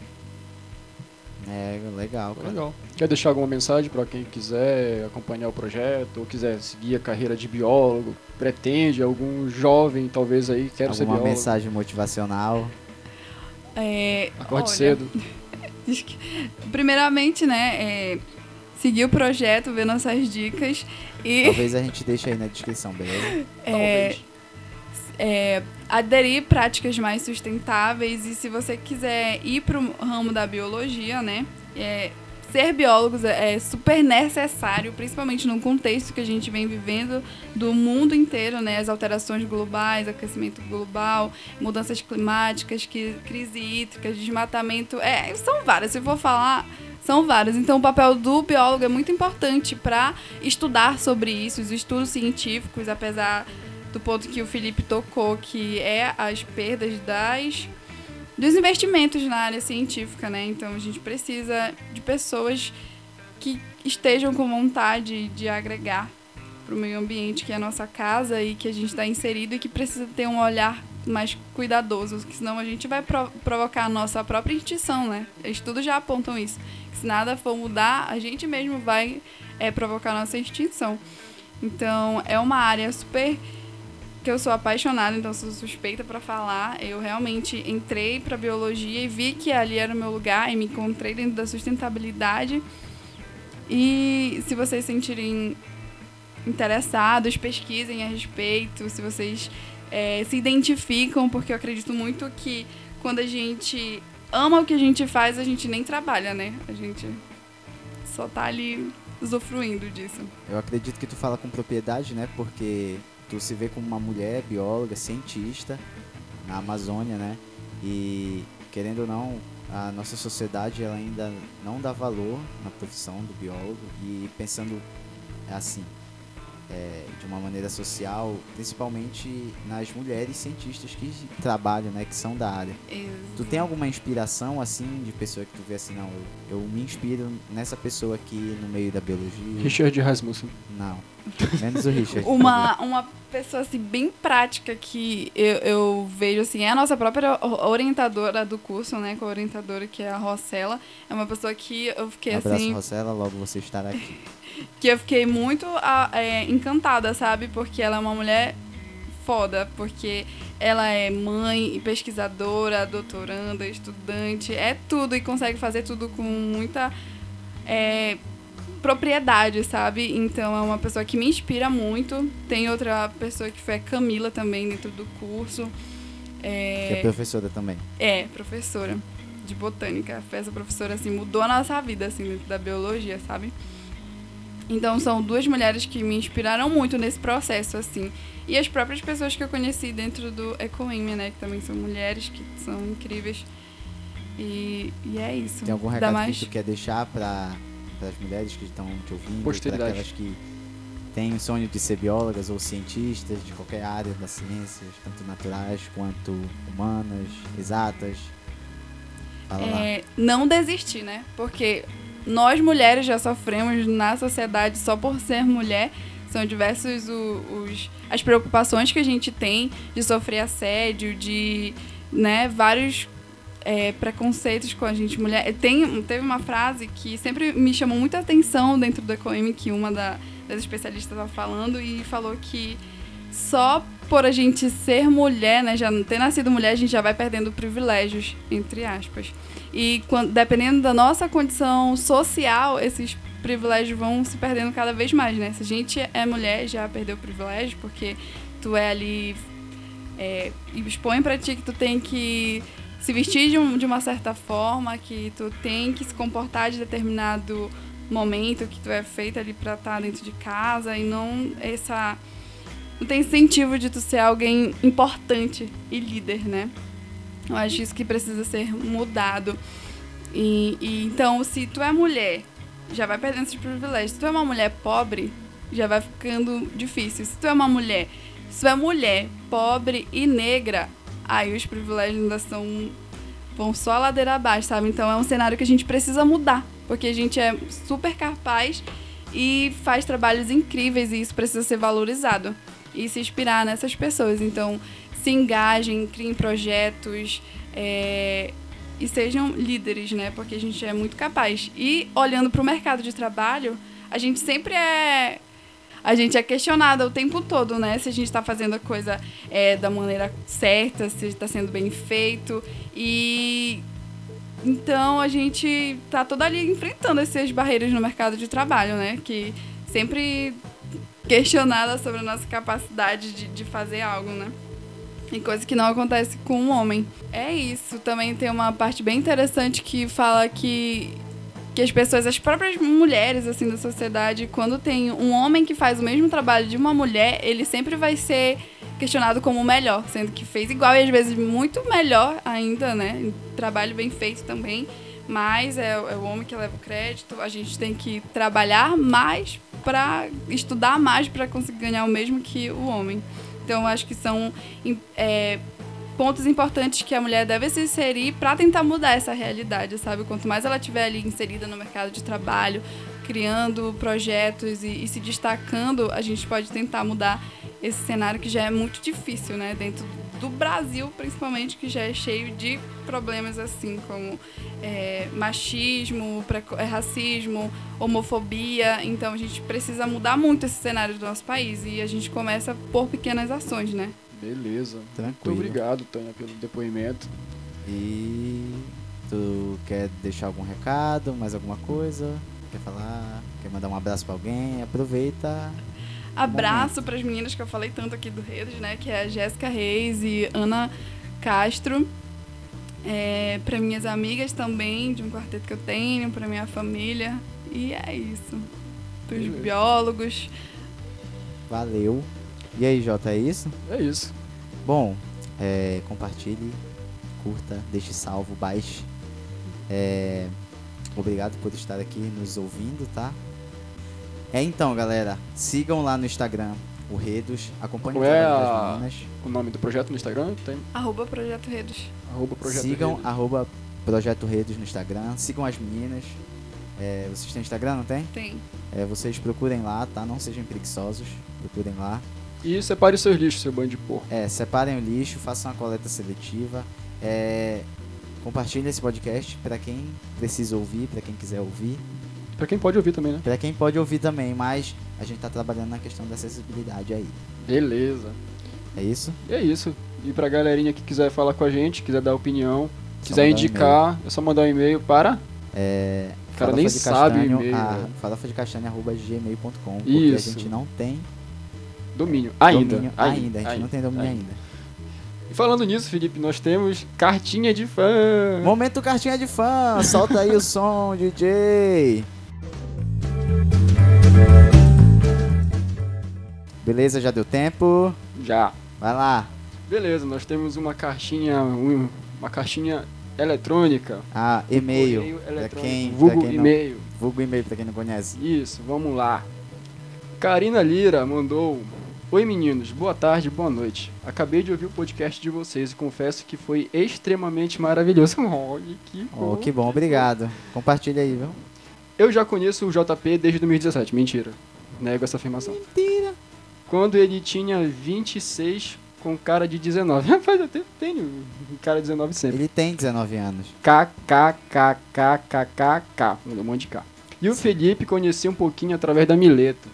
É, legal, cara. Legal. Quer deixar alguma mensagem para quem quiser acompanhar o projeto ou quiser seguir a carreira de biólogo? Pretende algum jovem, talvez aí, quero ser Alguma biólogo? mensagem motivacional? É, Acorde olha, cedo. Primeiramente, né, é, seguir o projeto, ver nossas dicas e Talvez a gente deixe aí na descrição, beleza? é, Talvez. é, aderir práticas mais sustentáveis e se você quiser ir para o ramo da biologia, né, é, ser biólogos é é super necessário, principalmente no contexto que a gente vem vivendo do mundo inteiro, né, as alterações globais, aquecimento global, mudanças climáticas, crise hídrica, desmatamento, é, são várias. Se eu for falar são várias. Então, o papel do biólogo é muito importante para estudar sobre isso, os estudos científicos, apesar do ponto que o Felipe tocou, que é as perdas das dos investimentos na área científica, né? Então, a gente precisa de pessoas que estejam com vontade de agregar para o meio ambiente, que é a nossa casa e que a gente está inserido e que precisa ter um olhar mais cuidadoso, que senão a gente vai pro- provocar a nossa própria extinção, né? Estudos já apontam isso. Que se nada for mudar, a gente mesmo vai é, provocar a nossa extinção. Então, é uma área super que eu sou apaixonada, então sou suspeita para falar. Eu realmente entrei para biologia e vi que ali era o meu lugar e me encontrei dentro da sustentabilidade. E se vocês sentirem interessados, pesquisem a respeito, se vocês é, se identificam, porque eu acredito muito que quando a gente ama o que a gente faz, a gente nem trabalha, né? A gente só tá ali usufruindo disso. Eu acredito que tu fala com propriedade, né? Porque tu se vê como uma mulher bióloga, cientista na Amazônia, né? E querendo ou não, a nossa sociedade ela ainda não dá valor na profissão do biólogo e pensando assim, é, de uma maneira social, principalmente nas mulheres cientistas que trabalham, né? Que são da área. Tu tem alguma inspiração, assim, de pessoa que tu vê assim, não, eu, eu me inspiro nessa pessoa aqui no meio da biologia? Richard Rasmussen. Não, menos o Richard. uma, uma pessoa assim, bem prática que eu, eu vejo assim, é a nossa própria orientadora do curso, né? Com a orientadora que é a Rossella. É uma pessoa que eu fiquei Um abraço, assim. Rossella, logo você estará aqui. que eu fiquei muito é, encantada, sabe? Porque ela é uma mulher foda, porque ela é mãe e pesquisadora, doutoranda, estudante, é tudo e consegue fazer tudo com muita é, propriedade, sabe? Então é uma pessoa que me inspira muito. Tem outra pessoa que foi a Camila também dentro do curso. Que é professora também. É, professora de botânica. Essa professora, assim, mudou a nossa vida, assim, dentro da biologia, sabe? Então, são duas mulheres que me inspiraram muito nesse processo, assim. E as próprias pessoas que eu conheci dentro do Ecoime, né? Que também são mulheres, que são incríveis. E, e é isso. Tem algum recado mais... que tu quer deixar para as mulheres que estão te ouvindo? Posteridade. Para aquelas que têm o sonho de ser biólogas ou cientistas de qualquer área das ciências, tanto naturais quanto humanas, exatas. É, não desistir, né? Porque nós mulheres já sofremos na sociedade só por ser mulher. São diversos os, as preocupações que a gente tem de sofrer assédio, de né, vários é, preconceitos com a gente mulher. Tem, teve uma frase que sempre me chamou muita atenção dentro do EcoM, que uma da- das especialistas estava falando, e falou que só por a gente ser mulher, né, já não ter nascido mulher, a gente já vai perdendo privilégios, entre aspas. E quando, dependendo da nossa condição social, esses privilégios vão se perdendo cada vez mais, né? Se a gente é mulher, já perdeu privilégio, porque tu é ali é, expõe pra ti que tu tem que se vestir de, um- de uma certa forma, que tu tem que se comportar de determinado momento, que tu é feita ali pra estar dentro de casa e não essa não tem incentivo de tu ser alguém importante e líder, né? Eu acho isso que precisa ser mudado. E, e então, se tu é mulher, já vai perdendo esses privilégios. Se tu é uma mulher pobre, já vai ficando difícil. Se tu é uma mulher, se tu é mulher, pobre e negra, aí os privilégios ainda são vão só a ladeira abaixo, sabe? Então é um cenário que a gente precisa mudar, porque a gente é super capaz e faz trabalhos incríveis e isso precisa ser valorizado e se inspirar nessas pessoas. Então se engajem, criem projetos é, e sejam líderes, né? Porque a gente é muito capaz. E olhando para o mercado de trabalho, a gente sempre é a gente é questionada o tempo todo, né? Se a gente está fazendo a coisa é, da maneira certa, se está sendo bem feito. E então a gente tá toda ali enfrentando essas barreiras no mercado de trabalho, né? Que sempre questionada sobre a nossa capacidade de, de fazer algo, né? E coisa que não acontece com um homem. É isso. Também tem uma parte bem interessante que fala que que as pessoas, as próprias mulheres assim da sociedade, quando tem um homem que faz o mesmo trabalho de uma mulher, ele sempre vai ser questionado como o melhor, sendo que fez igual e às vezes muito melhor ainda, né? Trabalho bem feito também, mas é, é o homem que leva o crédito. A gente tem que trabalhar mais para estudar mais para conseguir ganhar o mesmo que o homem. Então, acho que são é, pontos importantes que a mulher deve se inserir para tentar mudar essa realidade, sabe? Quanto mais ela estiver ali inserida no mercado de trabalho, criando projetos e, e, se destacando, a gente pode tentar mudar esse cenário que já é muito difícil, né? Dentro do Brasil, principalmente, que já é cheio de problemas assim como é, machismo, é, racismo, homofobia. Então a gente precisa mudar muito esse cenário do nosso país e a gente começa por pequenas ações, né? Beleza. Tranquilo. Muito obrigado, Tânia, pelo depoimento. E tu quer deixar algum recado, mais alguma coisa? Quer falar? Quer mandar um abraço pra alguém? Aproveita. Abraço para as meninas que eu falei tanto aqui do Redes, né? Que é a Jéssica Reis e Ana Castro. É, para minhas amigas também, de um quarteto que eu tenho, para minha família. E é isso. Para os biólogos. Valeu. E aí, Jota, é isso? É isso. Bom, é, compartilhe, curta, deixe salvo, baixe. É, obrigado por estar aqui nos ouvindo, tá? É então, galera, sigam lá no Instagram o Redos, acompanhem o Qual é a- das meninas. O nome do projeto no Instagram tem Arroba Projeto Redes. arroba projeto sigam Redes. arroba Projeto Redos no Instagram, sigam as meninas. É, vocês têm Instagram, não tem? Tem. É, vocês procurem lá, tá? Não sejam preguiçosos, procurem lá. E separe os seus lixos, seu bando de porco. É, separem o lixo, façam a coleta seletiva. É, compartilhem esse podcast para quem precisa ouvir, para quem quiser ouvir. Pra quem pode ouvir também, né? Para quem pode ouvir também, mas a gente tá trabalhando na questão da acessibilidade aí. Beleza. É isso? E é isso. E pra galerinha que quiser falar com a gente, quiser dar opinião, Só quiser mandar um indicar, é só mandar um e-mail para. É, O cara nem sabe o e-mail, a, velho. farofadecastanha.gmail.com porque a gente não tem Domínio. Ainda. domínio ainda. A gente não tem domínio ainda. E falando nisso, Felipe, nós temos cartinha de fã. Momento cartinha de fã, solta aí o som, DJ. Beleza, já deu tempo. Já. Vai lá. Beleza, nós temos uma caixinha, um- uma caixinha eletrônica. Ah, e-mail. Eletrônico, quem, pra vulgo não, e-mail. vulgo e-mail pra quem não conhece. Isso, vamos lá. Karina Lira mandou Oi meninos, boa tarde, boa noite. Acabei de ouvir o podcast de vocês e confesso que foi extremamente maravilhoso. Olha que Oh, bom. que bom, obrigado. Compartilha aí, viu? Eu já conheço o JP desde 2017, mentira. Nego essa afirmação. Mentira. Quando ele tinha 26 com cara de 19. Rapaz, eu tenho cara de 19 sempre. Ele tem 19 anos. KKKKKK. Um monte de K. E o Felipe conheci um pouquinho através da Mileto.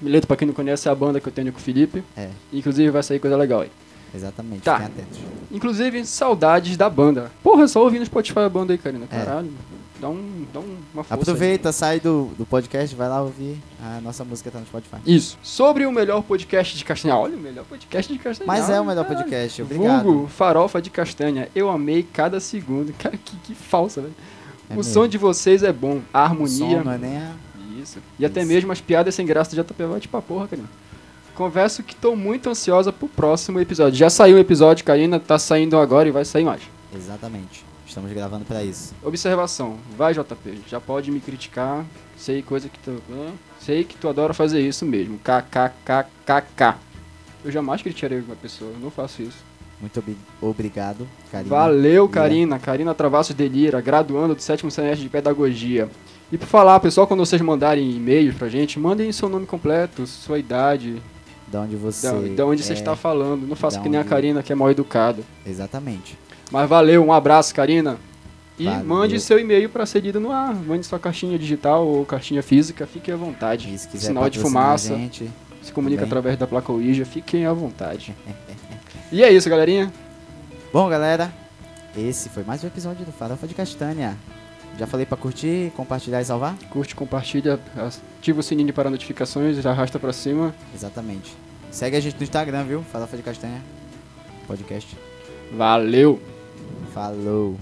Mileto, pra quem não conhece, é a banda que eu tenho com o Felipe. É, Inclusive vai sair coisa legal aí. exatamente. Tá. Fiquem atentos. Inclusive, saudades da banda. Porra, só ouvi no Spotify a banda aí, Karina. É. Caralho. Dá, um, dá um- uma força. aí. Aproveita, sai do, do podcast, vai lá ouvir. A nossa música tá no Spotify. Isso. Sobre o melhor podcast de castanha. Olha, o melhor podcast de castanha. Mas é o melhor Caralho. podcast, obrigado. Vulgo, farofa de castanha. Eu amei cada segundo. Cara, que, que falsa, velho. É o mesmo. som de vocês é bom. A O harmonia. som não é nem a... Isso. E até Isso. mesmo as piadas sem graça do JP vai pra porra, Karina. Confesso que tô muito ansiosa pro próximo episódio. Já saiu o episódio, Karina, tá saindo agora e vai sair mais. Exatamente. Estamos gravando pra isso. Observação. Vai, JP. Já pode me criticar. Sei coisa que tu... Sei que tu adora fazer isso mesmo. KKKKK. Eu jamais criticarei uma pessoa. eu Não faço isso. Muito ob- obrigado, Karina. Valeu, é- Karina. Karina Travassos Delira, graduando do sétimo semestre de Pedagogia. E por falar, pessoal, quando vocês mandarem e-mails pra gente, mandem seu nome completo, sua idade, Da onde você... da, da onde você é. está falando. Não faça da que nem a Karina, que é mal educada. Exatamente. Mas valeu, um abraço, Karina. E Valeu. mande seu e-mail para ser lido no ar. Mande sua caixinha digital ou caixinha física, fiquem à vontade. E se quiser Sinal de fumaça, gente, se comunica também. através da placa Ouija, fiquem à vontade. e é isso, galerinha. Bom, galera, esse foi mais um episódio do Farofa de Castanha. Já falei pra curtir, compartilhar e salvar? Curte, compartilha, ativa o sininho para notificações, arrasta pra cima. Exatamente. Segue a gente no Instagram, viu? Farofa de Castanha Podcast. Valeu! Falou.